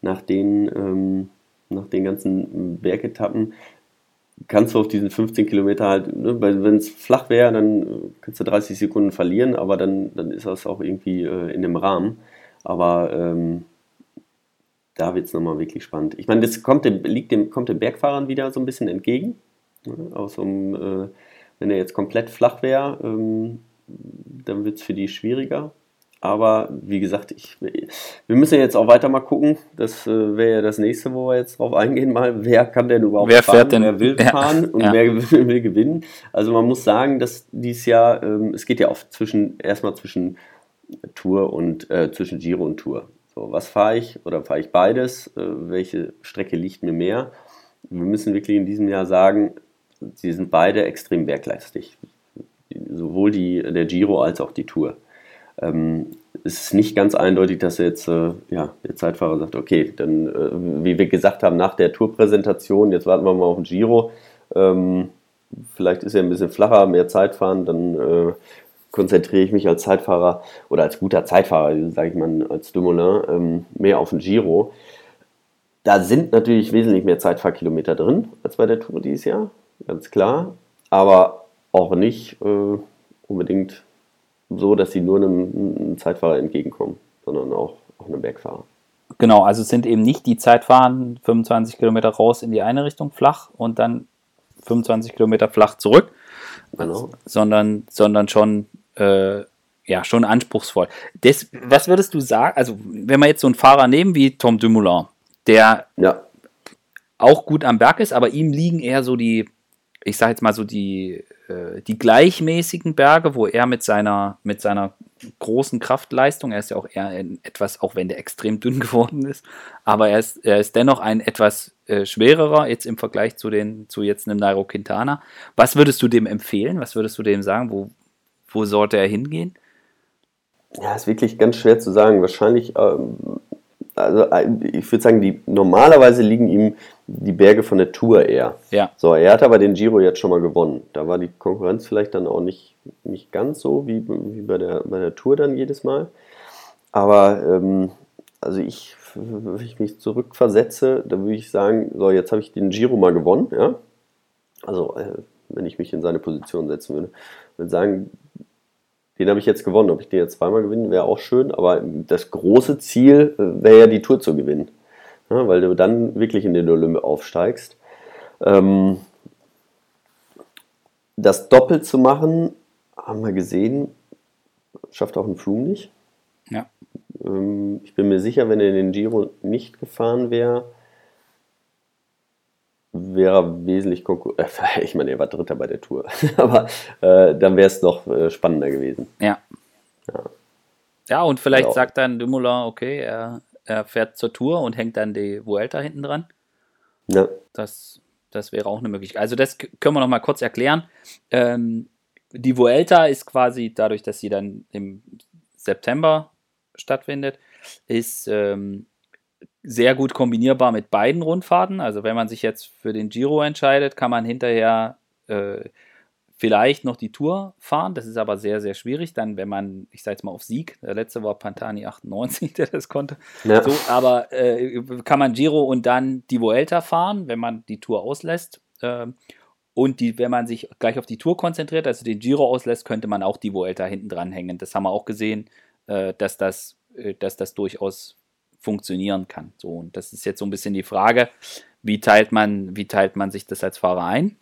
S2: nach den ähm, nach den ganzen Bergetappen, kannst du auf diesen 15 Kilometer halt, ne, wenn es flach wäre, dann kannst du 30 Sekunden verlieren, aber dann, dann ist das auch irgendwie äh, in dem Rahmen. Aber ähm, da wird es nochmal wirklich spannend. Ich meine, das kommt dem, liegt dem, kommt den Bergfahrern wieder so ein bisschen entgegen. Ne? Aus so äh, wenn er jetzt komplett flach wäre, ähm, dann wird es für die schwieriger. Aber wie gesagt, ich, wir müssen jetzt auch weiter mal gucken. Das äh, wäre ja das nächste, wo wir jetzt drauf eingehen, mal, wer kann denn überhaupt
S1: wer fahren, denn?
S2: wer will fahren ja, und ja. wer will gewinnen. Also man muss sagen, dass dieses Jahr, ähm, es geht ja oft zwischen, erstmal zwischen Tour und äh, zwischen Giro und Tour. So, was fahre ich oder fahre ich beides? Äh, welche Strecke liegt mir mehr? Wir müssen wirklich in diesem Jahr sagen, sie sind beide extrem bergleistig. Sowohl die, der Giro als auch die Tour ähm, es ist nicht ganz eindeutig, dass jetzt äh, ja, der Zeitfahrer sagt, okay, dann, äh, wie wir gesagt haben, nach der Tourpräsentation, jetzt warten wir mal auf den Giro, ähm, vielleicht ist er ein bisschen flacher, mehr Zeitfahren, dann äh, konzentriere ich mich als Zeitfahrer oder als guter Zeitfahrer, sage ich mal, als Dumoulin, ähm, mehr auf den Giro. Da sind natürlich wesentlich mehr Zeitfahrkilometer drin als bei der Tour dieses Jahr, ganz klar. Aber auch nicht äh, unbedingt so, dass sie nur einem, einem Zeitfahrer entgegenkommen, sondern auch, auch einem Bergfahrer.
S1: Genau, also es sind eben nicht die Zeitfahren 25 Kilometer raus in die eine Richtung flach und dann 25 Kilometer flach zurück, genau. sondern, sondern schon, äh, ja, schon anspruchsvoll. Das, was würdest du sagen, also wenn wir jetzt so einen Fahrer nehmen wie Tom Dumoulin, der ja. auch gut am Berg ist, aber ihm liegen eher so die, ich sage jetzt mal so die, äh, die gleichmäßigen Berge, wo er mit seiner, mit seiner großen Kraftleistung, er ist ja auch eher etwas, auch wenn der extrem dünn geworden ist, aber er ist, er ist dennoch ein etwas äh, schwererer, jetzt im Vergleich zu den, zu jetzt einem Nairo Quintana. Was würdest du dem empfehlen? Was würdest du dem sagen? Wo, wo sollte er hingehen?
S2: Ja, ist wirklich ganz schwer zu sagen. Wahrscheinlich ähm, also äh, ich würde sagen, die, normalerweise liegen ihm die Berge von der Tour eher. Ja. So, er hat aber den Giro jetzt schon mal gewonnen. Da war die Konkurrenz vielleicht dann auch nicht, nicht ganz so wie, wie bei, der, bei der Tour dann jedes Mal. Aber ähm, also ich, wenn ich mich zurückversetze, da würde ich sagen, so, jetzt habe ich den Giro mal gewonnen, ja. Also, äh, wenn ich mich in seine Position setzen würde, würde sagen, den habe ich jetzt gewonnen. Ob ich den jetzt zweimal gewinne, wäre auch schön, aber das große Ziel äh, wäre ja die Tour zu gewinnen. Ja, weil du dann wirklich in den Olymp aufsteigst. Ähm, das doppelt zu machen, haben wir gesehen, schafft auch ein Froome nicht. Ja. Ähm, ich bin mir sicher, wenn er in den Giro nicht gefahren wäre, wäre wesentlich konkurrent. Äh, ich meine, er war Dritter bei der Tour. Aber äh, dann wäre es noch äh, spannender gewesen.
S1: Ja. Ja, ja und vielleicht ja. sagt dann Dumoulin, okay, er, er fährt zur Tour und hängt dann die Vuelta hinten dran. Ja. Das, das wäre auch eine Möglichkeit. Also, das können wir noch mal kurz erklären. Ähm, die Vuelta ist quasi dadurch, dass sie dann im September stattfindet, ist ähm, sehr gut kombinierbar mit beiden Rundfahrten. Also wenn man sich jetzt für den Giro entscheidet, kann man hinterher äh, vielleicht noch die Tour fahren. Das ist aber sehr, sehr schwierig. Dann, wenn man, ich sage jetzt mal auf Sieg, der letzte war Pantani 98, der das konnte. Ja. So, aber äh, kann man Giro und dann die Vuelta fahren, wenn man die Tour auslässt. Äh, und die, wenn man sich gleich auf die Tour konzentriert, also den Giro auslässt, könnte man auch die Vuelta hinten dran hängen. Das haben wir auch gesehen, äh, dass, das, äh, dass das durchaus funktionieren kann. So, und das ist jetzt so ein bisschen die Frage, wie teilt man, wie teilt man sich das als Fahrer ein?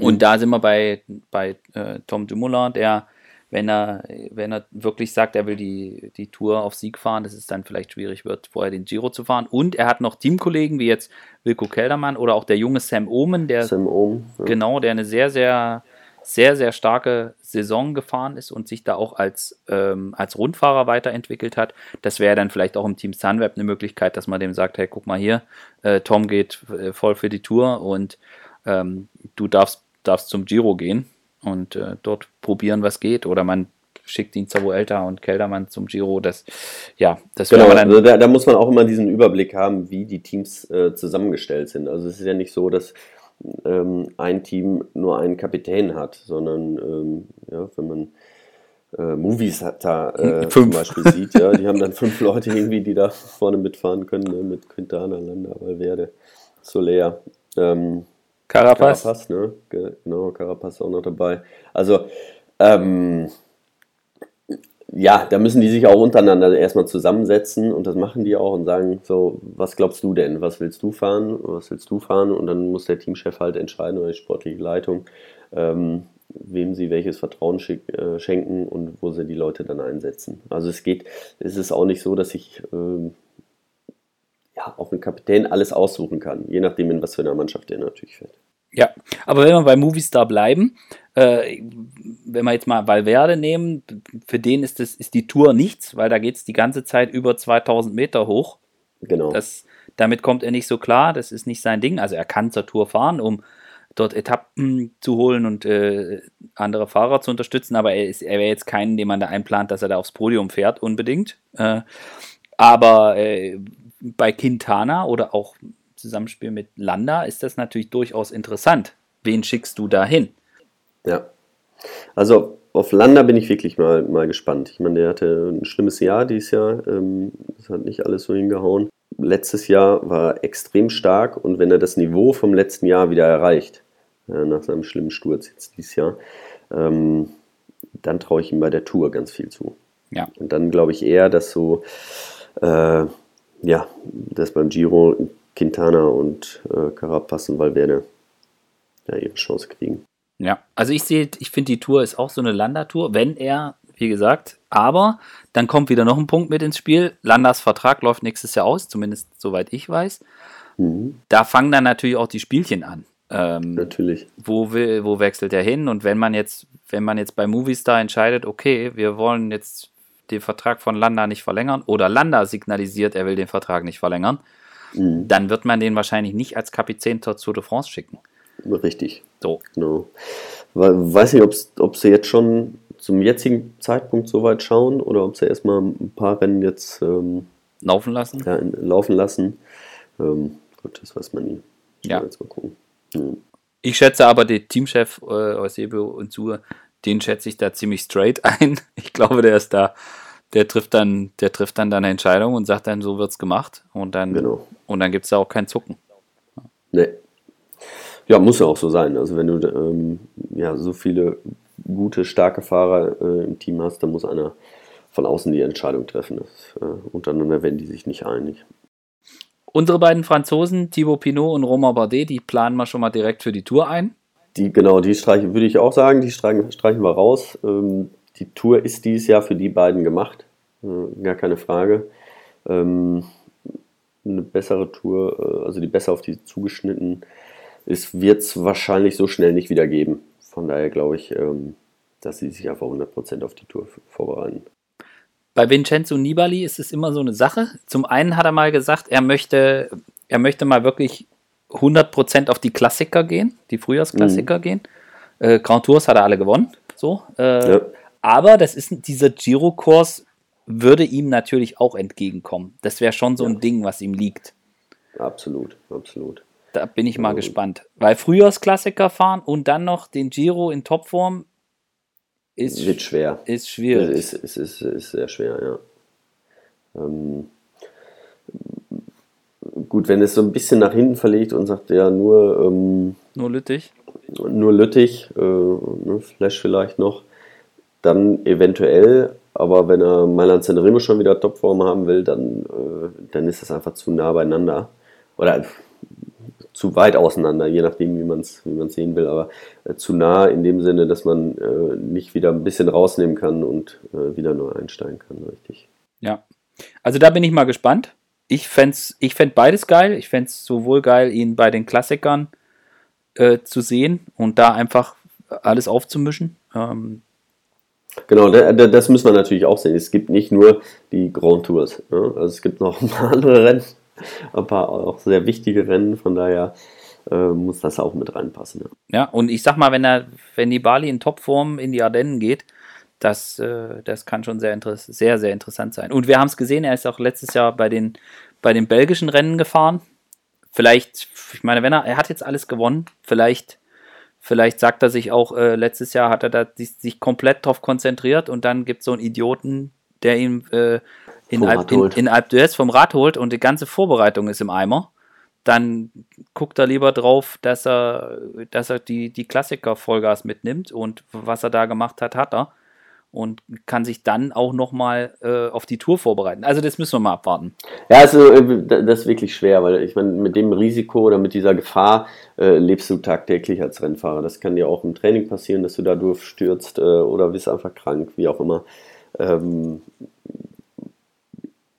S1: Und da sind wir bei, bei äh, Tom Dumoulin, der, wenn er, wenn er wirklich sagt, er will die, die Tour auf Sieg fahren, dass es dann vielleicht schwierig wird, vorher den Giro zu fahren. Und er hat noch Teamkollegen wie jetzt Wilko Keldermann oder auch der junge Sam Omen, der Sam Omen, ja. genau, der eine sehr, sehr sehr, sehr starke Saison gefahren ist und sich da auch als, ähm, als Rundfahrer weiterentwickelt hat. Das wäre dann vielleicht auch im Team Sunweb eine Möglichkeit, dass man dem sagt, hey, guck mal hier, äh, Tom geht äh, voll für die Tour und ähm, du darfst, darfst zum Giro gehen und äh, dort probieren, was geht. Oder man schickt ihn zur Vuelta und Keldermann zum Giro. Das, ja, das
S2: genau, dann also da, da, muss man auch immer diesen Überblick haben, wie die Teams äh, zusammengestellt sind. Also es ist ja nicht so, dass ähm, ein Team nur einen Kapitän hat, sondern ähm, ja, wenn man äh, Movies hat da äh, zum Beispiel sieht, ja, die haben dann fünf Leute irgendwie, die da vorne mitfahren können, ne, mit Quintana, Landa, Valverde, Soler, ähm, Carapaz. Carapaz, ne? Genau, Carapaz auch noch dabei. Also, ähm, ja, da müssen die sich auch untereinander erstmal zusammensetzen und das machen die auch und sagen, so, was glaubst du denn? Was willst du fahren? Was willst du fahren? Und dann muss der Teamchef halt entscheiden oder die sportliche Leitung, ähm, wem sie welches Vertrauen äh, schenken und wo sie die Leute dann einsetzen. Also es geht, es ist auch nicht so, dass ich ja, auch ein Kapitän alles aussuchen kann, je nachdem, in was für einer Mannschaft der natürlich fährt.
S1: Ja, aber wenn wir bei Movistar bleiben, äh, wenn wir jetzt mal Valverde nehmen, für den ist, das, ist die Tour nichts, weil da geht es die ganze Zeit über 2000 Meter hoch. Genau. Das, damit kommt er nicht so klar, das ist nicht sein Ding. Also er kann zur Tour fahren, um dort Etappen zu holen und äh, andere Fahrer zu unterstützen, aber er, er wäre jetzt keinen, den man da einplant, dass er da aufs Podium fährt, unbedingt. Äh, aber äh, bei Quintana oder auch Zusammenspiel mit Landa ist das natürlich durchaus interessant. Wen schickst du da hin?
S2: Ja. Also auf Landa bin ich wirklich mal, mal gespannt. Ich meine, der hatte ein schlimmes Jahr dieses Jahr. Ähm, das hat nicht alles so hingehauen. Letztes Jahr war extrem stark und wenn er das Niveau vom letzten Jahr wieder erreicht, äh, nach seinem schlimmen Sturz jetzt dieses Jahr, ähm, dann traue ich ihm bei der Tour ganz viel zu.
S1: Ja.
S2: Und dann glaube ich eher, dass so, äh, ja, dass beim Giro Quintana und äh, Carapaz und Valverde ja, ihre Chance kriegen.
S1: Ja, also ich sehe, ich finde die Tour ist auch so eine Landertour, wenn er, wie gesagt, aber dann kommt wieder noch ein Punkt mit ins Spiel. Landers Vertrag läuft nächstes Jahr aus, zumindest soweit ich weiß.
S2: Mhm.
S1: Da fangen dann natürlich auch die Spielchen an. Ähm,
S2: Natürlich.
S1: wo, will, wo wechselt er hin? Und wenn man jetzt, wenn man jetzt bei Movistar entscheidet, okay, wir wollen jetzt den Vertrag von Landa nicht verlängern oder Landa signalisiert, er will den Vertrag nicht verlängern,
S2: Mhm.
S1: dann wird man den wahrscheinlich nicht als Kapitän zur Tour de France schicken.
S2: Richtig.
S1: So.
S2: Genau. We- Weiß nicht, ob sie jetzt schon zum jetzigen Zeitpunkt so weit schauen oder ob sie erstmal ein paar Rennen jetzt ähm,
S1: Laufen lassen.
S2: ja, laufen lassen. Ähm, gut, das weiß man nie.
S1: Ja.
S2: Jetzt mal gucken. Mhm.
S1: Ich schätze aber den Teamchef äh, Eusebio und Sue, den schätze ich da ziemlich straight ein. Ich glaube, der ist da, der trifft dann, der trifft dann eine Entscheidung und sagt dann, so wird's gemacht. Und dann,
S2: Genau.
S1: und dann gibt es da auch kein Zucken.
S2: Nee. Ja, muss ja auch so sein. Also wenn du ähm, ja, so viele gute, starke Fahrer äh, im Team hast, dann muss einer von außen die Entscheidung treffen. Das, äh, untereinander werden die sich nicht einig.
S1: Unsere beiden Franzosen, Thibaut Pinot und Romain Bardet, die planen wir schon mal direkt für die Tour ein.
S2: Die, genau, die streichen, würde ich auch sagen, die streichen, streichen wir raus. Ähm, die Tour ist dieses Jahr für die beiden gemacht. Äh, gar keine Frage. Ähm, eine bessere Tour, äh, also die besser auf die zugeschnitten ist, wird es wahrscheinlich so schnell nicht wieder geben. Von daher glaube ich, ähm, dass sie sich einfach 100% auf die Tour vorbereiten.
S1: Bei Vincenzo Nibali ist es immer so eine Sache. Zum einen hat er mal gesagt, er möchte, er möchte mal wirklich 100% auf die Klassiker gehen, die Frühjahrsklassiker gehen. Äh, Grand Tours hat er alle gewonnen. So. Äh,
S2: Ja.
S1: Aber das ist dieser Giro-Kurs würde ihm natürlich auch entgegenkommen. Das wäre schon so ein
S2: Ja.
S1: Ding, was ihm liegt.
S2: Absolut, absolut.
S1: Da bin ich mal
S2: Ja.
S1: gespannt. Weil Frühjahrsklassiker fahren und dann noch den Giro in Topform ist,
S2: Wird schwer.
S1: ist schwierig.
S2: Es ist, es ist, ist sehr schwer, ja. Ähm, gut, wenn es so ein bisschen nach hinten verlegt und sagt, ja, nur, ähm,
S1: Nur Lüttich.
S2: nur Lüttich, äh, ne, Flash vielleicht noch, dann eventuell, aber wenn er Mailand Sanremo schon wieder Topform haben will, dann, äh, dann ist das einfach zu nah beieinander. Oder zu weit auseinander, je nachdem, wie man es wie man's sehen will, aber äh, zu nah in dem Sinne, dass man äh, nicht wieder ein bisschen rausnehmen kann und äh, wieder neu einsteigen kann, richtig.
S1: Ja. Also da bin ich mal gespannt. Ich fände ich fänd beides geil. Ich fände es sowohl geil, ihn bei den Klassikern äh, zu sehen und da einfach alles aufzumischen. Ähm,
S2: Genau, da, da, das müssen wir natürlich auch sehen. Es gibt nicht nur die Grand Tours. Ne? Also es gibt noch ein paar andere Rennen, ein paar auch sehr wichtige Rennen, von daher äh, muss das auch mit reinpassen. Ja.
S1: ja, und ich sag mal, wenn er, wenn die Bali in Topform in die Ardennen geht, das, äh, das kann schon sehr, sehr, sehr interessant sein. Und wir haben es gesehen, er ist auch letztes Jahr bei den, bei den belgischen Rennen gefahren. Vielleicht, ich meine, wenn er, er hat jetzt alles gewonnen, vielleicht, vielleicht sagt er sich auch, äh, letztes Jahr hat er da sich, sich komplett drauf konzentriert und dann gibt es so einen Idioten, der ihn äh, in, Alp, in, in Alp d'Huez vom Rad holt und die ganze Vorbereitung ist im Eimer. Dann guckt er lieber drauf, dass er, dass er die, die Klassiker Vollgas mitnimmt und was er da gemacht hat, hat er. Und kann sich dann auch nochmal äh, auf die Tour vorbereiten. Also das müssen wir mal abwarten.
S2: Ja, also äh, da- das ist wirklich schwer, weil ich meine, mit dem Risiko oder mit dieser Gefahr äh, lebst du tagtäglich als Rennfahrer. Das kann dir auch im Training passieren, dass du da durchstürzt äh, oder bist einfach krank, wie auch immer. Ähm,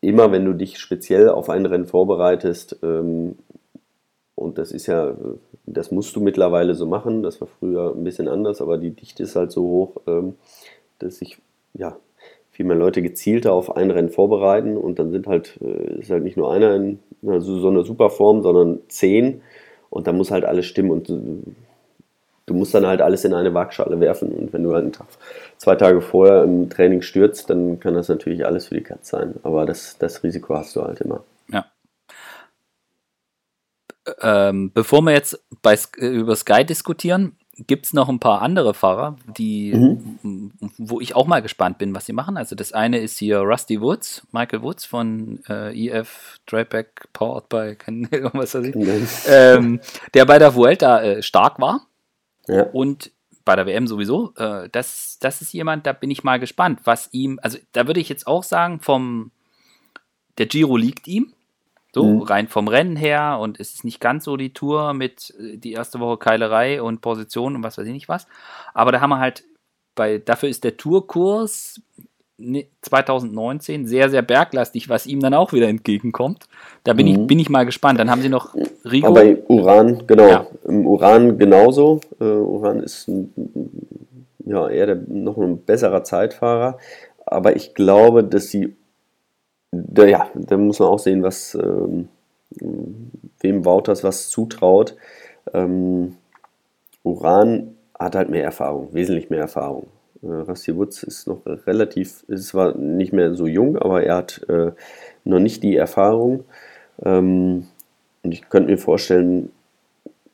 S2: immer wenn du dich speziell auf ein Rennen vorbereitest, ähm, und das ist ja, das musst du mittlerweile so machen, das war früher ein bisschen anders, aber die Dichte ist halt so hoch, ähm, dass sich ja, viel mehr Leute gezielter auf ein Rennen vorbereiten und dann sind halt, äh, ist halt nicht nur einer in so einer Superform, sondern zehn und da muss halt alles stimmen und du, du musst dann halt alles in eine Waagschale werfen und wenn du halt Tag, zwei Tage vorher im Training stürzt, dann kann das natürlich alles für die Katz sein, aber das, das Risiko hast du halt immer.
S1: Ja. Ähm, bevor wir jetzt bei, äh, über Sky diskutieren, gibt es noch ein paar andere Fahrer, die, m- wo ich auch mal gespannt bin, was sie machen. Also das eine ist hier Rusty Woods, Michael Woods von äh, EF Drypack Powered by, was weiß ich, ähm, der bei der Vuelta äh, stark war. Ja. Und bei der WM sowieso. Äh, das, das ist jemand, da bin ich mal gespannt, was ihm, also da würde ich jetzt auch sagen, vom der Giro liegt ihm. So, mhm. rein vom Rennen her und es ist nicht ganz so die Tour mit äh, die erste Woche Keilerei und Position und was weiß ich nicht was. Aber da haben wir halt, bei, dafür ist der Tourkurs 2019 sehr, sehr berglastig, was ihm dann auch wieder entgegenkommt. Da bin, mhm. ich, bin ich mal gespannt. Dann haben sie noch
S2: Rigo. Aber Uran, genau. Ja. Im Uran genauso. Uh, Uran ist ein, ja, eher der, noch ein besserer Zeitfahrer. Aber ich glaube, dass sie, da, ja, da muss man auch sehen, was, ähm, wem Wouters was zutraut. Ähm, Uran hat halt mehr Erfahrung, wesentlich mehr Erfahrung. Äh, Rusty Woods ist noch relativ, ist zwar nicht mehr so jung, aber er hat äh, noch nicht die Erfahrung. Ähm, und ich könnte mir vorstellen,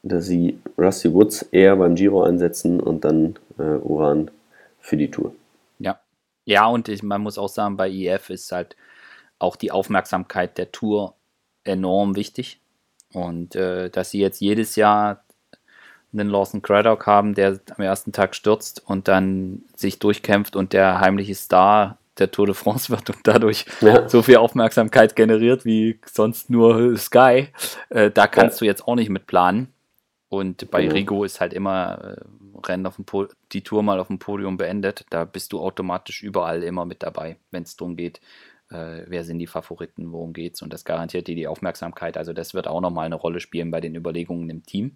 S2: dass sie Rusty Woods eher beim Giro einsetzen und dann äh, Uran für die Tour.
S1: Ja. Ja, und ich, man muss auch sagen, bei IF ist halt auch die Aufmerksamkeit der Tour enorm wichtig. Und äh, dass sie jetzt jedes Jahr einen Lawson Craddock haben, der am ersten Tag stürzt und dann sich durchkämpft und der heimliche Star der Tour de France wird und dadurch ja. so viel Aufmerksamkeit generiert wie sonst nur Sky. Äh, da kannst ja. du jetzt auch nicht mit planen. Und bei mhm. Rigo ist halt immer äh, Rennen auf dem po die Tour mal auf dem Podium beendet. Da bist du automatisch überall immer mit dabei, wenn es darum geht, äh, wer sind die Favoriten, worum geht's. Und das garantiert dir die Aufmerksamkeit. Also das wird auch nochmal eine Rolle spielen bei den Überlegungen im Team.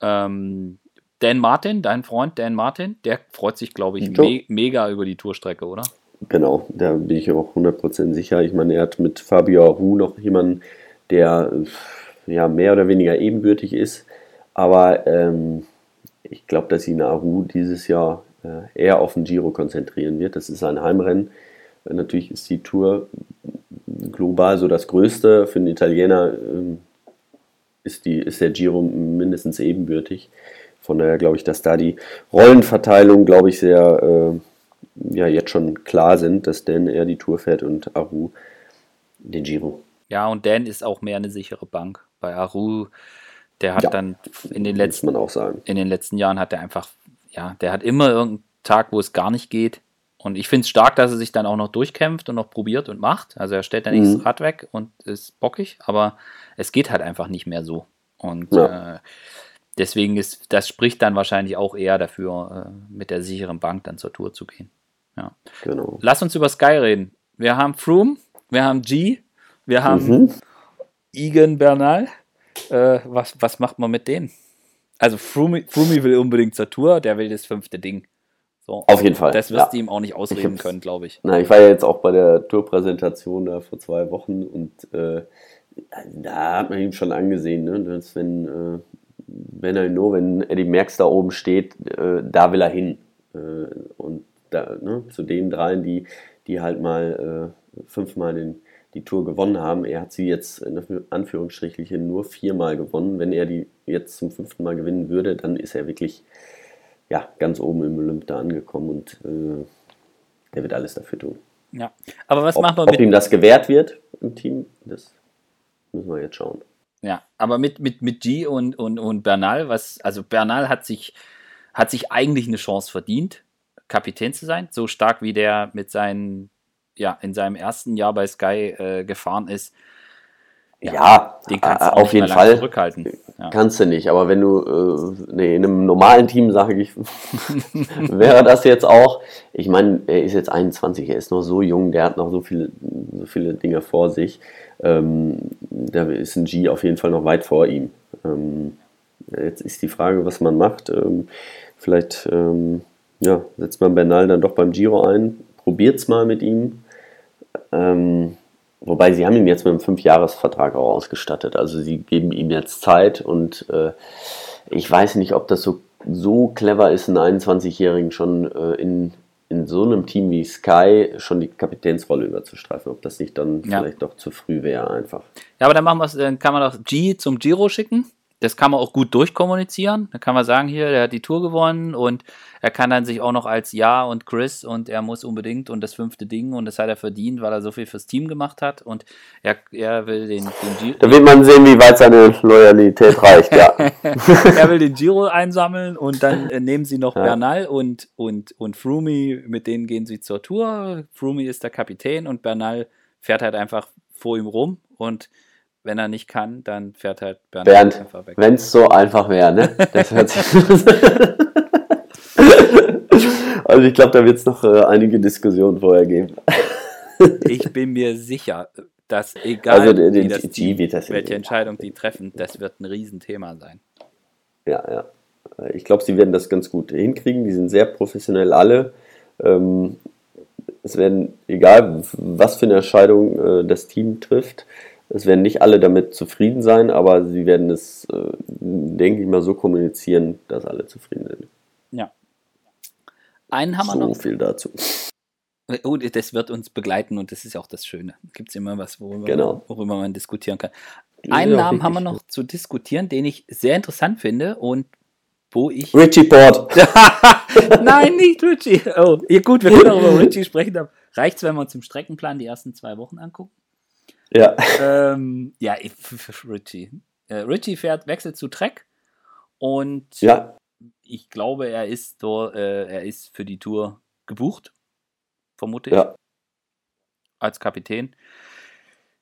S1: Ähm, Dan Martin, dein Freund Dan Martin, der freut sich, glaube ich, me mega über die Tourstrecke, oder?
S2: Genau, da bin ich auch 100% sicher. Ich meine, er hat mit Fabio Aru noch jemanden, der ja mehr oder weniger ebenbürtig ist. Aber ähm, ich glaube, dass ihn Aru dieses Jahr äh, eher auf den Giro konzentrieren wird. Das ist ein Heimrennen. Natürlich ist die Tour global so das Größte. Für den Italiener ähm, ist, die, ist der Giro mindestens ebenbürtig. Von daher glaube ich, dass da die Rollenverteilung, glaube ich, sehr äh, ja, jetzt schon klar sind, dass Dan eher die Tour fährt und Aru den Giro.
S1: Ja, und Dan ist auch mehr eine sichere Bank. Bei Aru, der hat ja, dann in den letzten
S2: man auch sagen.
S1: in den letzten Jahren hat er einfach, ja, der hat immer irgendeinen Tag, wo es gar nicht geht. Und ich finde es stark, dass er sich dann auch noch durchkämpft und noch probiert und macht. Also er stellt dann nicht mhm. das Rad weg und ist bockig, aber es geht halt einfach nicht mehr so. Und ja. äh, deswegen ist, das spricht dann wahrscheinlich auch eher dafür, äh, mit der sicheren Bank dann zur Tour zu gehen. Ja. Genau. Lass uns über Sky reden. Wir haben Froome, wir haben G, wir haben mhm. Egan Bernal. Äh, was, was macht man mit denen? Also Froome, Froome will unbedingt zur Tour, der will das fünfte Ding.
S2: So, Auf jeden Fall.
S1: Das wirst ja. du ihm auch nicht ausreden können, glaube ich.
S2: Na, ich war ja jetzt auch bei der Tourpräsentation da vor zwei Wochen und äh, da hat man ihm schon angesehen, ne, dass wenn, äh, wenn er nur, wenn Eddie Merckx da oben steht, äh, da will er hin. Äh, und da, ne, zu den dreien, die, die halt mal äh, fünfmal den, die Tour gewonnen haben. Er hat sie jetzt in Anführungsstrichen nur viermal gewonnen. Wenn er die jetzt zum fünften Mal gewinnen würde, dann ist er wirklich ja, ganz oben im Olymp da angekommen und äh, der wird alles dafür tun.
S1: Ja, aber was
S2: ob,
S1: machen wir
S2: mit. Ob ihm das gewährt wird im Team, das müssen wir jetzt schauen.
S1: Ja, aber mit, mit, mit G und, und, und Bernal, was, also Bernal hat sich, hat sich eigentlich eine Chance verdient, Kapitän zu sein, so stark wie der mit seinen, ja, in seinem ersten Jahr bei Sky äh, gefahren ist
S2: ja, ja den kannst du auf jeden Fall zurückhalten. Ja. Kannst du nicht, aber wenn du, äh, nee, in einem normalen Team, sage ich, wäre das jetzt auch. Ich meine, er ist jetzt 21, er ist noch so jung, der hat noch so viele, so viele Dinge vor sich. Ähm, da ist ein G auf jeden Fall noch weit vor ihm. Ähm, jetzt ist die Frage, was man macht. Ähm, vielleicht ähm, ja, setzt man Bernal dann doch beim Giro ein, probiert es mal mit ihm. Ähm, Wobei sie haben ihn jetzt mit einem Fünfjahresvertrag auch ausgestattet. Also sie geben ihm jetzt Zeit und äh, ich weiß nicht, ob das so, so clever ist, einen 21-Jährigen schon äh, in, in so einem Team wie Sky schon die Kapitänsrolle überzustreifen. Ob das nicht dann ja. vielleicht doch zu früh wäre einfach.
S1: Ja, aber dann machen wir dann kann man doch G zum Giro schicken das kann man auch gut durchkommunizieren. Da kann man sagen, hier, der hat die Tour gewonnen und er kann dann sich auch noch als Ja und Chris und er muss unbedingt und das fünfte Ding und das hat er verdient, weil er so viel fürs Team gemacht hat und er, er will den, den
S2: Giro. Da wird man sehen, wie weit seine Loyalität reicht, ja.
S1: er will den Giro einsammeln und dann äh, nehmen sie noch ja. Bernal und, und, und Froome, mit denen gehen sie zur Tour. Froome ist der Kapitän und Bernal fährt halt einfach vor ihm rum und wenn er nicht kann, dann fährt halt
S2: Bernd, Bernd einfach weg. Wenn es so einfach wäre, ne? Das hört sich also ich glaube, da wird es noch äh, einige Diskussionen vorher geben.
S1: ich bin mir sicher, dass egal
S2: also, die, die,
S1: das
S2: die,
S1: welche Entscheidung die treffen, das wird ein Riesenthema sein.
S2: Ja, ja. Ich glaube, sie werden das ganz gut hinkriegen. Die sind sehr professionell alle. Ähm, es werden, egal was für eine Entscheidung äh, das Team trifft, es werden nicht alle damit zufrieden sein, aber sie werden es, äh, denke ich mal, so kommunizieren, dass alle zufrieden sind.
S1: Ja. Einen haben
S2: so
S1: wir noch.
S2: So viel dazu.
S1: Oh, das wird uns begleiten und das ist auch das Schöne. Gibt es immer was, worüber,
S2: genau.
S1: worüber man diskutieren kann. Einen Namen haben wir noch zu diskutieren, den ich sehr interessant finde und wo ich.
S2: Richie Port.
S1: Nein, nicht Richie. Oh, gut, wir können auch über Richie sprechen. Reicht es, wenn wir uns im Streckenplan die ersten zwei Wochen angucken?
S2: Ja.
S1: Ähm, ja, Richie. Äh, Richie fährt, wechselt zu Trek und
S2: ja.
S1: ich glaube, er ist dort, äh, er ist für die Tour gebucht, vermute
S2: ich. Ja.
S1: Als Kapitän.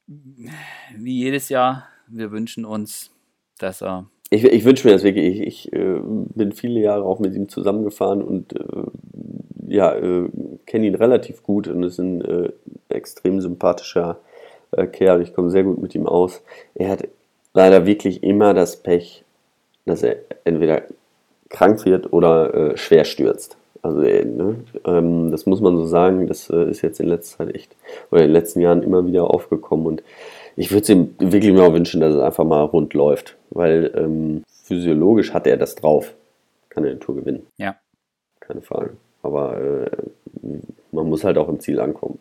S1: Wie jedes Jahr, wir wünschen uns, dass er.
S2: Ich, ich wünsche mir das wirklich. Ich, ich äh, bin viele Jahre auch mit ihm zusammengefahren und äh, ja, äh, kenne ihn relativ gut und ist ein extrem sympathischer äh, Kerl, ich komme sehr gut mit ihm aus. Er hat leider wirklich immer das Pech, dass er entweder krank wird oder äh, schwer stürzt. Also äh, ne, ähm, das muss man so sagen, das äh, ist jetzt in letzter Zeit echt, oder in den letzten Jahren immer wieder aufgekommen und ich würde es ihm wirklich mal wünschen, dass es einfach mal rund läuft, weil ähm, physiologisch hat er das drauf, kann er den Tour gewinnen.
S1: Ja.
S2: Keine Frage. Aber äh, man muss halt auch im Ziel ankommen.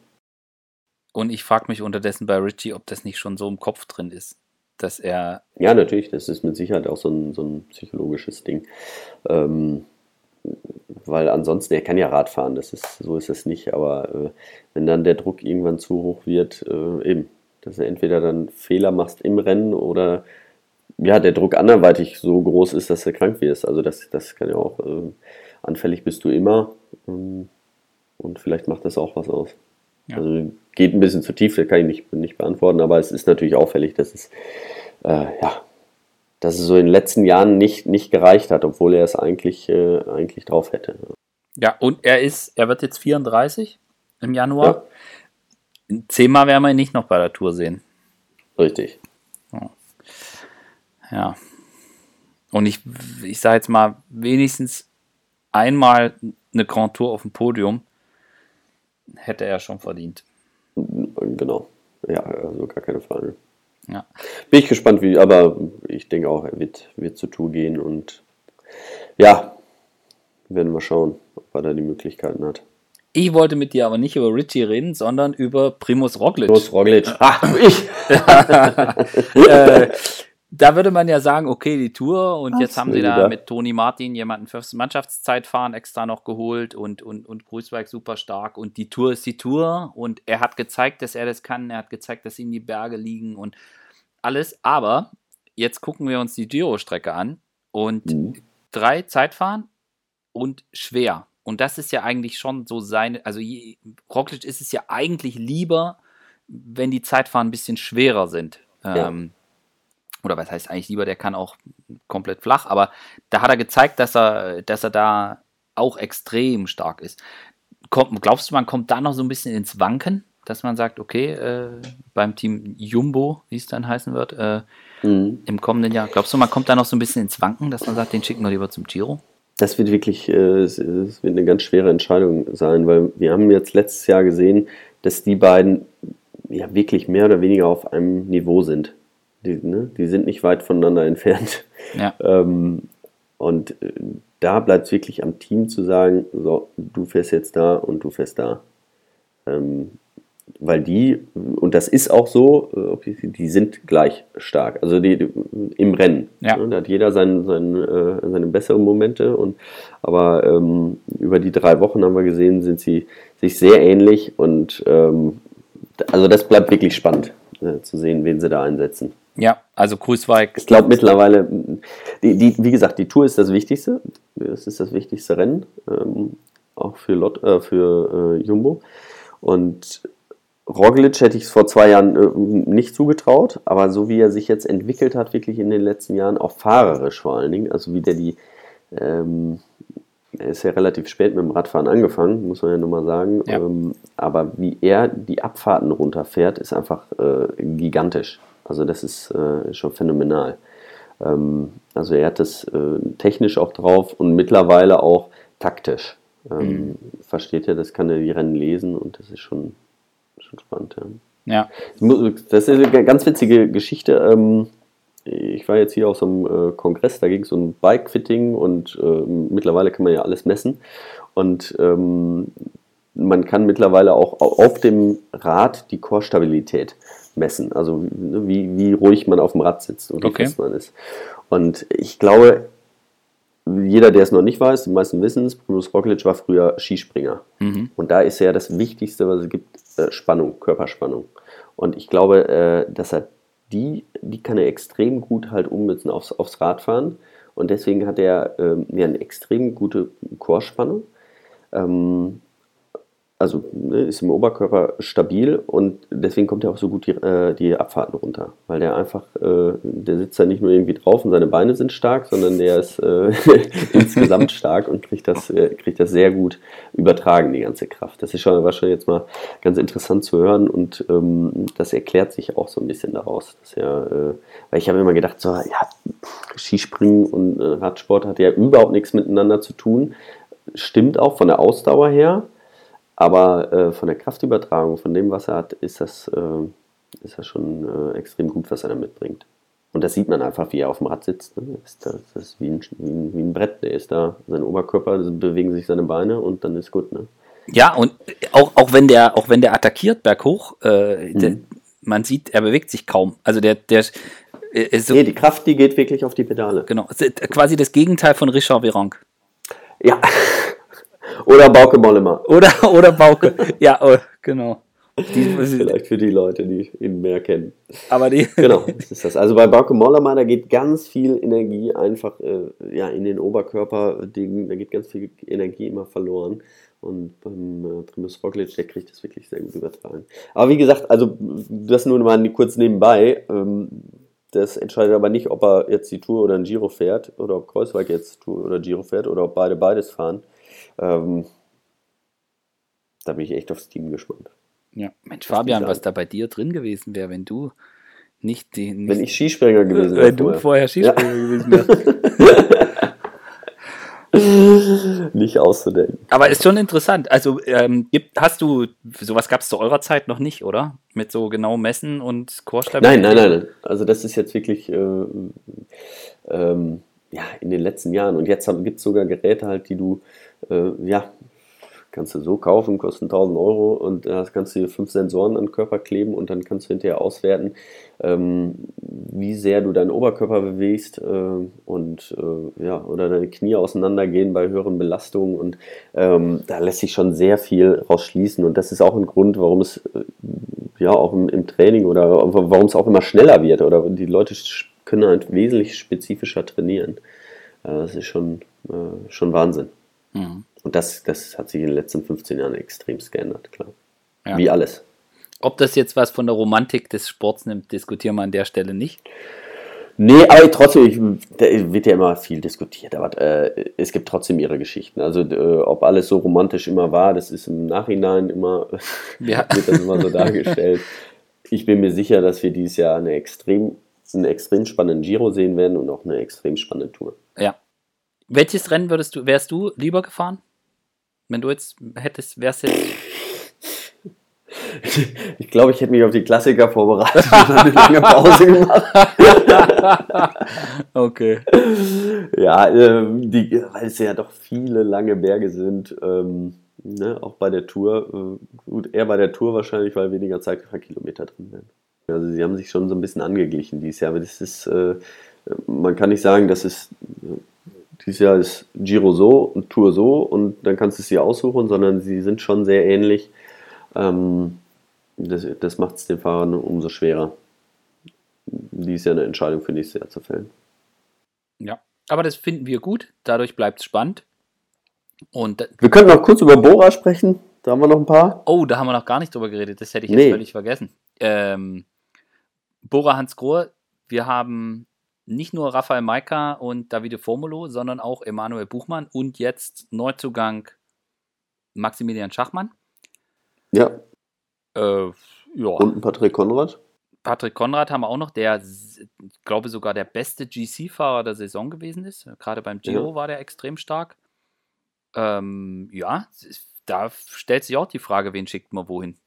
S1: Und ich frage mich unterdessen bei Richie, ob das nicht schon so im Kopf drin ist, dass er.
S2: Ja, natürlich, das ist mit Sicherheit auch so ein, so ein psychologisches Ding. Ähm, weil ansonsten, er kann ja Rad fahren, das ist, so ist es nicht, aber äh, wenn dann der Druck irgendwann zu hoch wird, äh, eben, dass du entweder dann Fehler machst im Rennen oder ja, der Druck anderweitig so groß ist, dass du krank wirst. Also das, das kann ja auch, äh, anfällig bist du immer ähm, und vielleicht macht das auch was aus. Ja. Also geht ein bisschen zu tief, das kann ich nicht, nicht beantworten, aber es ist natürlich auffällig, dass es, äh, ja, dass es so in den letzten Jahren nicht, nicht gereicht hat, obwohl er es eigentlich, äh, eigentlich drauf hätte.
S1: Ja, und er ist, er wird jetzt 34 im Januar. Ja. Zehnmal werden wir ihn nicht noch bei der Tour sehen.
S2: Richtig.
S1: Ja. Und ich, ich sage jetzt mal, wenigstens einmal eine Grand Tour auf dem Podium hätte er schon verdient.
S2: Genau. Ja, also gar keine Frage.
S1: Ja.
S2: Bin ich gespannt, wie, aber ich denke auch, er wird, wird zur Tour gehen und ja, werden wir schauen, ob er da die Möglichkeiten hat.
S1: Ich wollte mit dir aber nicht über Richie reden, sondern über Primus Roglic.
S2: Primus Roglic. Ach, ich.
S1: äh, da würde man ja sagen, okay, die Tour und Ach, jetzt haben sie da wieder. mit Toni Martin jemanden fürs Mannschaftszeitfahren extra noch geholt und, und, und Grusberg super stark und die Tour ist die Tour und er hat gezeigt, dass er das kann, er hat gezeigt, dass ihm die Berge liegen und alles, aber jetzt gucken wir uns die Giro-Strecke an und mhm. drei Zeitfahren und schwer und das ist ja eigentlich schon so seine, also Roglic ist es ja eigentlich lieber, wenn die Zeitfahren ein bisschen schwerer sind. Ja. Ähm, oder was heißt eigentlich lieber, der kann auch komplett flach, aber da hat er gezeigt, dass er, dass er da auch extrem stark ist. Kommt, glaubst du, man kommt da noch so ein bisschen ins Wanken, dass man sagt, okay, äh, beim Team Jumbo, wie es dann heißen wird, äh, mhm. im kommenden Jahr, glaubst du, man kommt da noch so ein bisschen ins Wanken, dass man sagt, den schicken wir lieber zum Giro?
S2: Das wird wirklich, äh, es wird eine ganz schwere Entscheidung sein, weil wir haben jetzt letztes Jahr gesehen, dass die beiden ja wirklich mehr oder weniger auf einem Niveau sind. Die, ne, die sind nicht weit voneinander entfernt.
S1: Ja.
S2: Ähm, und äh, da bleibt es wirklich am Team zu sagen, so, du fährst jetzt da und du fährst da. Ähm, weil die, und das ist auch so, äh, die sind gleich stark. Also die, im Rennen.
S1: Ja.
S2: Da hat jeder sein, sein, äh, seine besseren Momente. Und, aber ähm, über die drei Wochen haben wir gesehen, sind sie sich sehr ähnlich. Und ähm, also das bleibt wirklich spannend äh, zu sehen, wen sie da einsetzen.
S1: Ja, also Kruiswijk.
S2: Ich glaube mittlerweile, die, die, wie gesagt, die Tour ist das Wichtigste. Es ist das wichtigste Rennen, ähm, auch für, Lot, äh, für äh, Jumbo. Und Roglic hätte ich es vor zwei Jahren äh, nicht zugetraut, aber so wie er sich jetzt entwickelt hat, wirklich in den letzten Jahren, auch fahrerisch vor allen Dingen, also wie der die, ähm, er ist ja relativ spät mit dem Radfahren angefangen, muss man ja nur mal sagen,
S1: Ja.
S2: ähm, aber wie er die Abfahrten runterfährt, ist einfach äh, gigantisch. Also das ist äh, schon phänomenal. Ähm, also er hat das äh, technisch auch drauf und mittlerweile auch taktisch. Ähm, Versteht er, das kann er die Rennen lesen und das ist schon, schon spannend. Ja.
S1: Ja,
S2: Das ist eine ganz witzige Geschichte. Ähm, Ich war jetzt hier auf so einem äh, Kongress, da ging es um Bike-Fitting und äh, mittlerweile kann man ja alles messen. Und ähm, man kann mittlerweile auch au- auf dem Rad die Core-Stabilität messen. Also ne, wie, wie ruhig man auf dem Rad sitzt und wie
S1: Okay.
S2: fest man ist. Und ich glaube, jeder, der es noch nicht weiß, die meisten wissen es, Primus Roglic war früher Skispringer.
S1: Mhm.
S2: Und da ist ja das Wichtigste, was es gibt, äh, Spannung, Körperspannung. Und ich glaube, äh, dass er die, die kann er extrem gut halt ummützen aufs, aufs Radfahren. Und deswegen hat er ähm, ja, eine extrem gute Chorspannung. Ähm, also ne, ist im Oberkörper stabil und deswegen kommt er auch so gut die, äh, die Abfahrten runter. Weil der einfach, äh, der sitzt da nicht nur irgendwie drauf und seine Beine sind stark, sondern der ist äh, insgesamt stark und kriegt das, äh, kriegt das sehr gut übertragen, die ganze Kraft. Das ist schon, war schon jetzt mal ganz interessant zu hören und ähm, das erklärt sich auch so ein bisschen daraus. Er, äh, weil ich habe immer gedacht, so, ja, Skispringen und äh, Radsport hat ja überhaupt nichts miteinander zu tun. Stimmt auch von der Ausdauer her. Aber äh, von der Kraftübertragung, von dem, was er hat, ist das, äh, ist das schon äh, extrem gut, was er da mitbringt. Und das sieht man einfach, wie er auf dem Rad sitzt. Ne? Das, ist, das ist wie ein, wie, ein, wie ein Brett. Der ist da, sein Oberkörper, bewegen sich seine Beine und dann ist gut. Ne?
S1: Ja, und auch, auch wenn der, auch wenn der attackiert berghoch, äh, der,
S2: Mhm.
S1: man sieht, er bewegt sich kaum. Also der, der äh, ist so,
S2: Nee, die Kraft, die geht wirklich auf die Pedale.
S1: genau, quasi das Gegenteil von Richard Virenque.
S2: Ja. Oder Bauke Mollema.
S1: Oder, oder Bauke. ja, oh, genau. Die,
S2: Vielleicht für die Leute, die ihn mehr kennen.
S1: aber die,
S2: Genau, das ist das. Also bei Bauke Mollema, da geht ganz viel Energie einfach äh, ja, in den Oberkörper. Da geht ganz viel Energie immer verloren. Und beim äh, Primus Roglic, der kriegt das wirklich sehr gut übertragen. Aber wie gesagt, also das nur mal kurz nebenbei. Ähm, das entscheidet aber nicht, ob er jetzt die Tour oder ein Giro fährt oder ob Kreuzweig jetzt Tour oder Giro fährt oder ob beide beides fahren. Ähm, da bin ich echt aufs Team gespannt.
S1: ja, Mensch, Fabian,
S2: sagen.
S1: was da bei dir drin gewesen wäre, wenn du nicht die, nicht,
S2: Wenn ich Skispringer gewesen wäre.
S1: wenn du vorher Skispringer gewesen wärst.
S2: Nicht auszudenken.
S1: Aber ist schon interessant. Also ähm, gibt, hast du, sowas gab es zu eurer Zeit noch nicht, oder? Mit so genau Messen und Chorstabilität?
S2: Nein, nein, nein, nein. Also das ist jetzt wirklich äh, ähm, ja, in den letzten Jahren. Und jetzt gibt es sogar Geräte halt, die du, äh, ja, kannst du so kaufen, kosten 1000 Euro und da kannst du dir fünf Sensoren an den Körper kleben und dann kannst du hinterher auswerten, ähm, wie sehr du deinen Oberkörper bewegst äh, und äh, ja, oder deine Knie auseinandergehen bei höheren Belastungen und ähm, da lässt sich schon sehr viel rausschließen und das ist auch ein Grund, warum es äh, ja auch im, im Training oder warum es auch immer schneller wird oder die Leute können halt wesentlich spezifischer trainieren. Äh, das ist schon, äh, schon Wahnsinn.
S1: Mhm.
S2: Und das, das hat sich in den letzten 15 Jahren extrem geändert, klar.
S1: Ja.
S2: Wie alles.
S1: Ob das jetzt was von der Romantik des Sports nimmt, diskutieren wir an der Stelle nicht.
S2: Nee, aber trotzdem, ich, da wird ja immer viel diskutiert, aber äh, es gibt trotzdem ihre Geschichten. Also äh, ob alles so romantisch immer war, das ist im Nachhinein immer,
S1: Ja.
S2: wird das immer so dargestellt. Ich bin mir sicher, dass wir dieses Jahr eine extrem, einen extrem spannenden Giro sehen werden und auch eine extrem spannende Tour.
S1: Welches Rennen würdest du, wärst du lieber gefahren? Wenn du jetzt hättest, wärst jetzt.
S2: Ich glaube, ich hätte mich auf die Klassiker vorbereitet und eine lange Pause gemacht.
S1: okay.
S2: Ja, ähm, die, weil es ja doch viele lange Berge sind. Ähm, Ne, auch bei der Tour, äh, gut, eher bei der Tour wahrscheinlich, weil weniger Zeitkilometer drin werden. Also sie haben sich schon so ein bisschen angeglichen dieses Jahr, aber das ist, äh, man kann nicht sagen, dass es dieses Jahr ist Giro so und Tour so und dann kannst du es dir aussuchen, sondern sie sind schon sehr ähnlich. Ähm, das das macht es den Fahrern umso schwerer, dies Jahr eine Entscheidung für nächstes Jahr zu fällen.
S1: Ja, aber das finden wir gut, dadurch bleibt es spannend. Und
S2: wir können noch kurz über Bora sprechen. Da haben wir noch ein paar.
S1: Oh, da haben wir noch gar nicht drüber geredet. Das hätte ich jetzt nee. völlig vergessen. Ähm, Bora Hans Grohe, wir haben nicht nur Rafael Maika und Davide Formulo, sondern auch Emanuel Buchmann und jetzt Neuzugang Maximilian Schachmann.
S2: Ja. Äh, ja. Und Patrick Konrad.
S1: Patrick Konrad haben wir auch noch, der, ich glaube, sogar der beste GC-Fahrer der Saison gewesen ist. Gerade beim Giro ja. war der extrem stark. Ähm, ja, da stellt sich auch die Frage, wen schickt man wohin?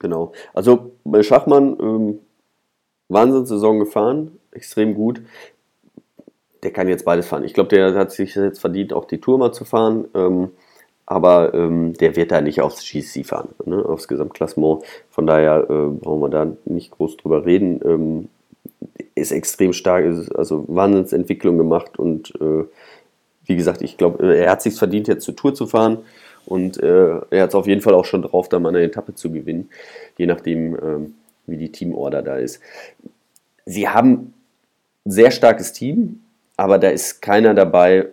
S2: Genau. Also bei Schachmann, ähm, Wahnsinnssaison gefahren, extrem gut. Der kann jetzt beides fahren. Ich glaube, der hat sich jetzt verdient, auch die Tour mal zu fahren. Ähm, aber ähm, der wird da nicht aufs GC fahren, ne, aufs Gesamtklassement. Von daher äh, brauchen wir da nicht groß drüber reden. Ähm, ist extrem stark, ist also Wahnsinnsentwicklung gemacht und äh, wie gesagt, ich glaube, er hat sich verdient, jetzt zur Tour zu fahren und äh, er hat es auf jeden Fall auch schon drauf, da mal eine Etappe zu gewinnen, je nachdem, ähm, wie die Teamorder da ist. Sie haben ein sehr starkes Team, aber da ist keiner dabei,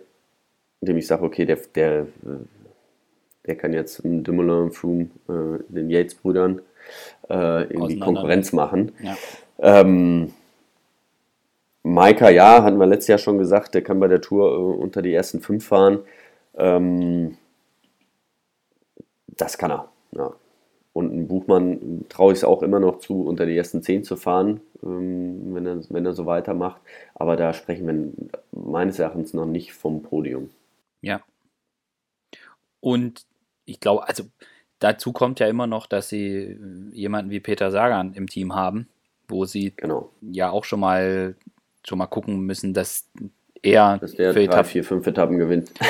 S2: dem ich sage, okay, der, der, der kann jetzt Dumoulin, Froome, äh, den Yates-Brüdern äh, irgendwie Konkurrenz machen. Ja. Ähm, Maika, ja, hatten wir letztes Jahr schon gesagt, der kann bei der Tour äh, unter die ersten fünf fahren. Ähm, das kann er. Ja. Und ein Buchmann traue ich es auch immer noch zu, unter die ersten zehn zu fahren, ähm, wenn, er, wenn er so weitermacht. Aber da sprechen wir meines Erachtens noch nicht vom Podium.
S1: Ja. Und ich glaube, also dazu kommt ja immer noch, dass sie jemanden wie Peter Sagan im Team haben, wo sie genau. ja auch schon mal schon mal gucken müssen, dass er
S2: dass der drei, Etappen, vier, fünf Etappen gewinnt.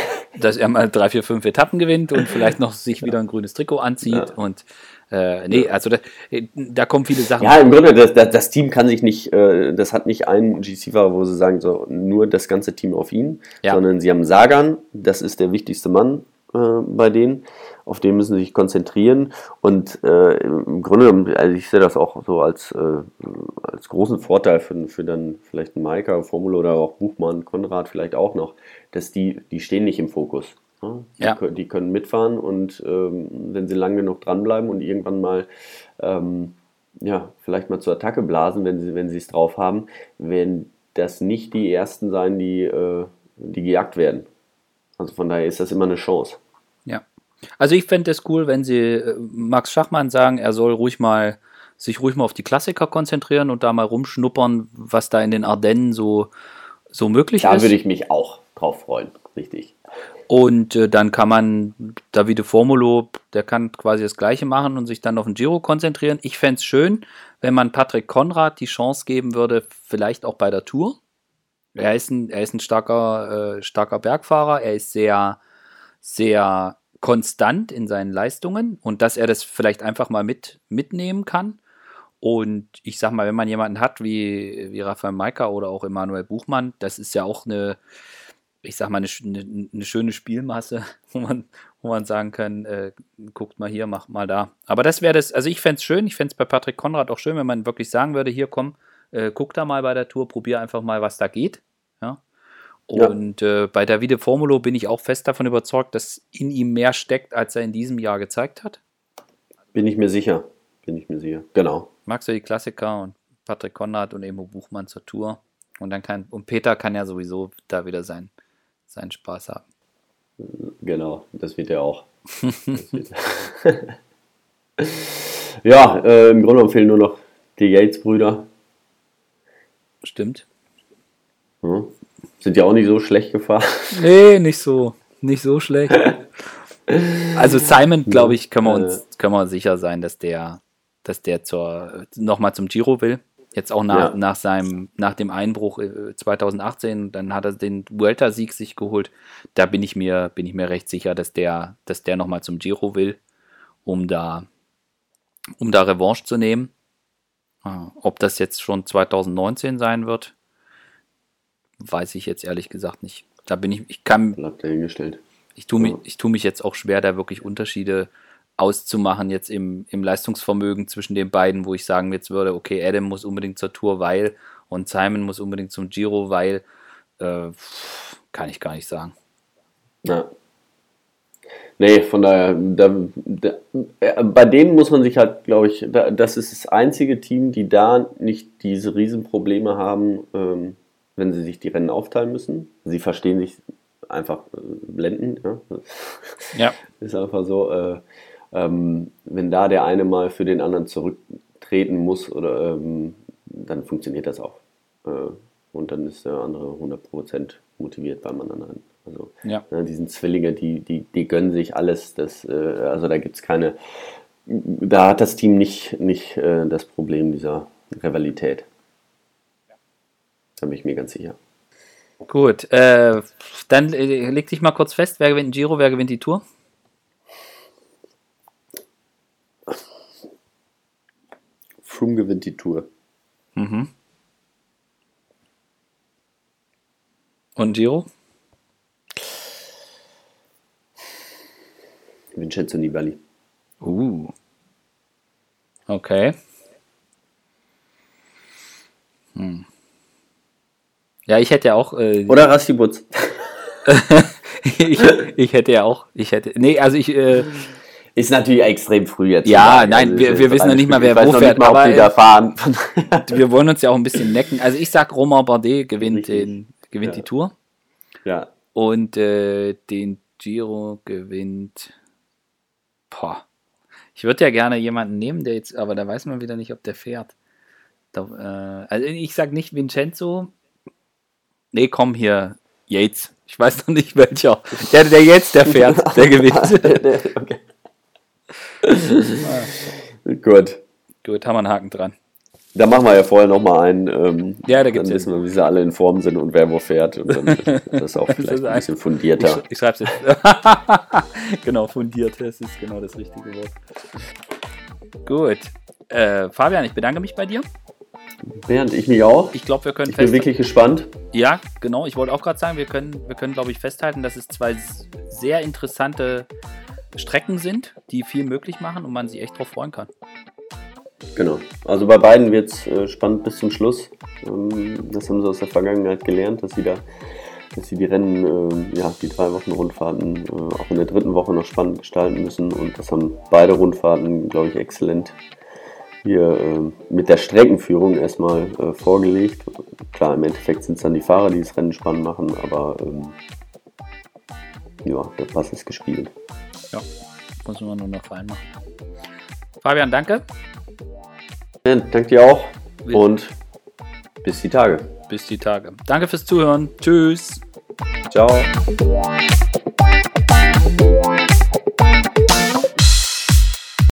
S1: Dass er mal drei, vier, fünf Etappen gewinnt und vielleicht noch sich wieder ein grünes Trikot anzieht. Ja. Und äh, nee, also da, da, kommen viele Sachen.
S2: Ja, im Grunde, das, das, das Team kann sich nicht, äh, das hat nicht einen GC-Fahrer, wo sie sagen, so nur das ganze Team auf ihn, ja. sondern sie haben Sagan, das ist der wichtigste Mann äh, bei denen auf den müssen sie sich konzentrieren. Und äh, im Grunde, also ich sehe das auch so als, äh, als großen Vorteil für, für dann vielleicht einen Maika, Formula oder auch Buchmann, Konrad vielleicht auch noch, dass die, die stehen nicht im Fokus. Ne? Ja. Die, die, können mitfahren und ähm, wenn sie lange genug dranbleiben und irgendwann mal ähm, ja, vielleicht mal zur Attacke blasen, wenn sie wenn es drauf haben, werden das nicht die ersten sein, die, äh, die gejagt werden. Also von daher ist das immer eine Chance.
S1: Also ich fände es cool, wenn sie äh, Max Schachmann sagen, er soll ruhig mal sich ruhig mal auf die Klassiker konzentrieren und da mal rumschnuppern, was da in den Ardennen so, so möglich
S2: da
S1: ist.
S2: Da würde ich mich auch drauf freuen, richtig.
S1: Und äh, dann kann man Davide Formulo, der kann quasi das Gleiche machen und sich dann auf den Giro konzentrieren. Ich fände es schön, wenn man Patrick Konrad die Chance geben würde, vielleicht auch bei der Tour. Er ist ein, er ist ein starker, äh, starker Bergfahrer, er ist sehr, sehr konstant in seinen Leistungen und dass er das vielleicht einfach mal mit, mitnehmen kann. Und ich sag mal, wenn man jemanden hat wie, wie Rafael Maika oder auch Emanuel Buchmann, das ist ja auch eine, ich sag mal, eine, eine, eine schöne Spielmasse, wo man, wo man sagen kann, äh, guckt mal hier, mach mal da. Aber das wäre das, also ich fände es schön, ich fände es bei Patrick Konrad auch schön, wenn man wirklich sagen würde, hier komm, äh, guck da mal bei der Tour, probier einfach mal, was da geht. Und ja. äh, bei Davide Formulo bin ich auch fest davon überzeugt, dass in ihm mehr steckt, als er in diesem Jahr gezeigt hat.
S2: Bin ich mir sicher. Bin ich mir sicher. Genau.
S1: Magst du die Klassiker und Patrick Konrad und Emo Buchmann zur Tour? Und dann kann, und Peter kann ja sowieso da wieder sein, seinen Spaß haben.
S2: Genau, das wird er auch. wird ja, äh, im Grunde fehlen nur noch die Yates-Brüder.
S1: Stimmt.
S2: Hm. Sind ja auch nicht so schlecht gefahren.
S1: Nee, nicht so. Nicht so schlecht. Also Simon, glaube ich, können wir uns können wir sicher sein, dass der, dass der zur nochmal zum Giro will. Jetzt auch nach, ja. nach seinem, nach dem Einbruch 2018, äh, dann hat er den Vuelta-Sieg sich geholt. Da bin ich mir, bin ich mir recht sicher, dass der, dass der nochmal zum Giro will, um da, um da Revanche zu nehmen. Ah, ob das jetzt schon 2019 sein wird, weiß ich jetzt ehrlich gesagt nicht. Da bin ich, ich kann.
S2: Dahingestellt.
S1: Ich tue, mich, ich tue mich jetzt auch schwer, da wirklich Unterschiede auszumachen, jetzt im, im Leistungsvermögen zwischen den beiden, wo ich sagen jetzt würde, okay, Adam muss unbedingt zur Tour, weil und Simon muss unbedingt zum Giro, weil äh, kann ich gar nicht sagen.
S2: Ja. Nee, von daher, da, da, bei denen muss man sich halt, glaube ich, da, das ist das einzige Team, die da nicht diese Riesenprobleme haben, ähm, wenn sie sich die Rennen aufteilen müssen. Sie verstehen sich einfach äh, blendend. Ja.
S1: ja.
S2: Ist einfach so. Äh, ähm, wenn da der eine mal für den anderen zurücktreten muss, oder, ähm, dann funktioniert das auch. Äh, und dann ist der andere 100% motiviert beim anderen. Also
S1: ja.
S2: ne, die sind Zwillinge, die, die, die gönnen sich alles. Das, äh, also da gibt es keine, da hat das Team nicht, nicht äh, das Problem dieser Rivalität. Da bin ich mir ganz sicher.
S1: Gut, äh, dann äh, leg dich mal kurz fest, wer gewinnt den Giro, wer gewinnt die Tour?
S2: Froome gewinnt die Tour.
S1: Mhm. Und Giro?
S2: Vincenzo Nibali.
S1: Uh. Okay. Hm. Ja, ich hätte ja auch. Äh,
S2: Oder Rastibutz.
S1: ich, ich hätte ja auch. Ich hätte. Nee, also ich. Äh,
S2: ist natürlich extrem früh jetzt.
S1: Ja, sagen. nein, also wir, wir wissen noch nicht mal, wer wo fährt.
S2: Mal, aber,
S1: wieder
S2: fahren.
S1: wir wollen uns ja auch ein bisschen necken. Also ich sag, Romain Bardet gewinnt, den, gewinnt
S2: ja.
S1: die Tour.
S2: Ja.
S1: Und äh, den Giro gewinnt. Boah. Ich würde ja gerne jemanden nehmen, der jetzt, aber da weiß man wieder nicht, ob der fährt. Da, äh, also ich sag nicht Vincenzo. Nee, komm hier, Yates. Ich weiß noch nicht welcher. Der, der jetzt, der fährt, der gewinnt. okay.
S2: Gut.
S1: Gut, haben wir einen Haken dran.
S2: Da machen wir ja vorher nochmal einen. Ähm,
S1: ja, da gibt's
S2: Dann wissen wir, wie sie alle in Form sind und wer wo fährt. Und dann ist das auch vielleicht das ein bisschen fundierter.
S1: Ich, ich schreibe es jetzt. genau, fundiert, das ist genau das richtige Wort. Gut. Äh, Fabian, ich bedanke mich bei dir.
S2: Bernd, ich mich auch.
S1: Ich glaube, wir können
S2: Ich bin wirklich gespannt.
S1: Ja, genau. Ich wollte auch gerade sagen, wir können, wir können, glaube ich, festhalten, dass es zwei sehr interessante Strecken sind, die viel möglich machen und man sich echt drauf freuen kann.
S2: Genau. Also bei beiden wird es äh, spannend bis zum Schluss. Ähm, das haben sie aus der Vergangenheit gelernt, dass sie da, dass sie die Rennen, äh, ja, die drei Wochen Rundfahrten äh, auch in der dritten Woche noch spannend gestalten müssen. Und das haben beide Rundfahrten, glaube ich, exzellent hier äh, mit der Streckenführung erstmal äh, vorgelegt. Klar, im Endeffekt sind es dann die Fahrer, die das Rennen spannend machen, aber ähm, ja, der Pass ist gespielt.
S1: Ja, muss man nur noch reinmachen. Fabian, danke.
S2: Ja, danke dir auch und bis die Tage.
S1: Bis die Tage. Danke fürs Zuhören. Tschüss.
S2: Ciao.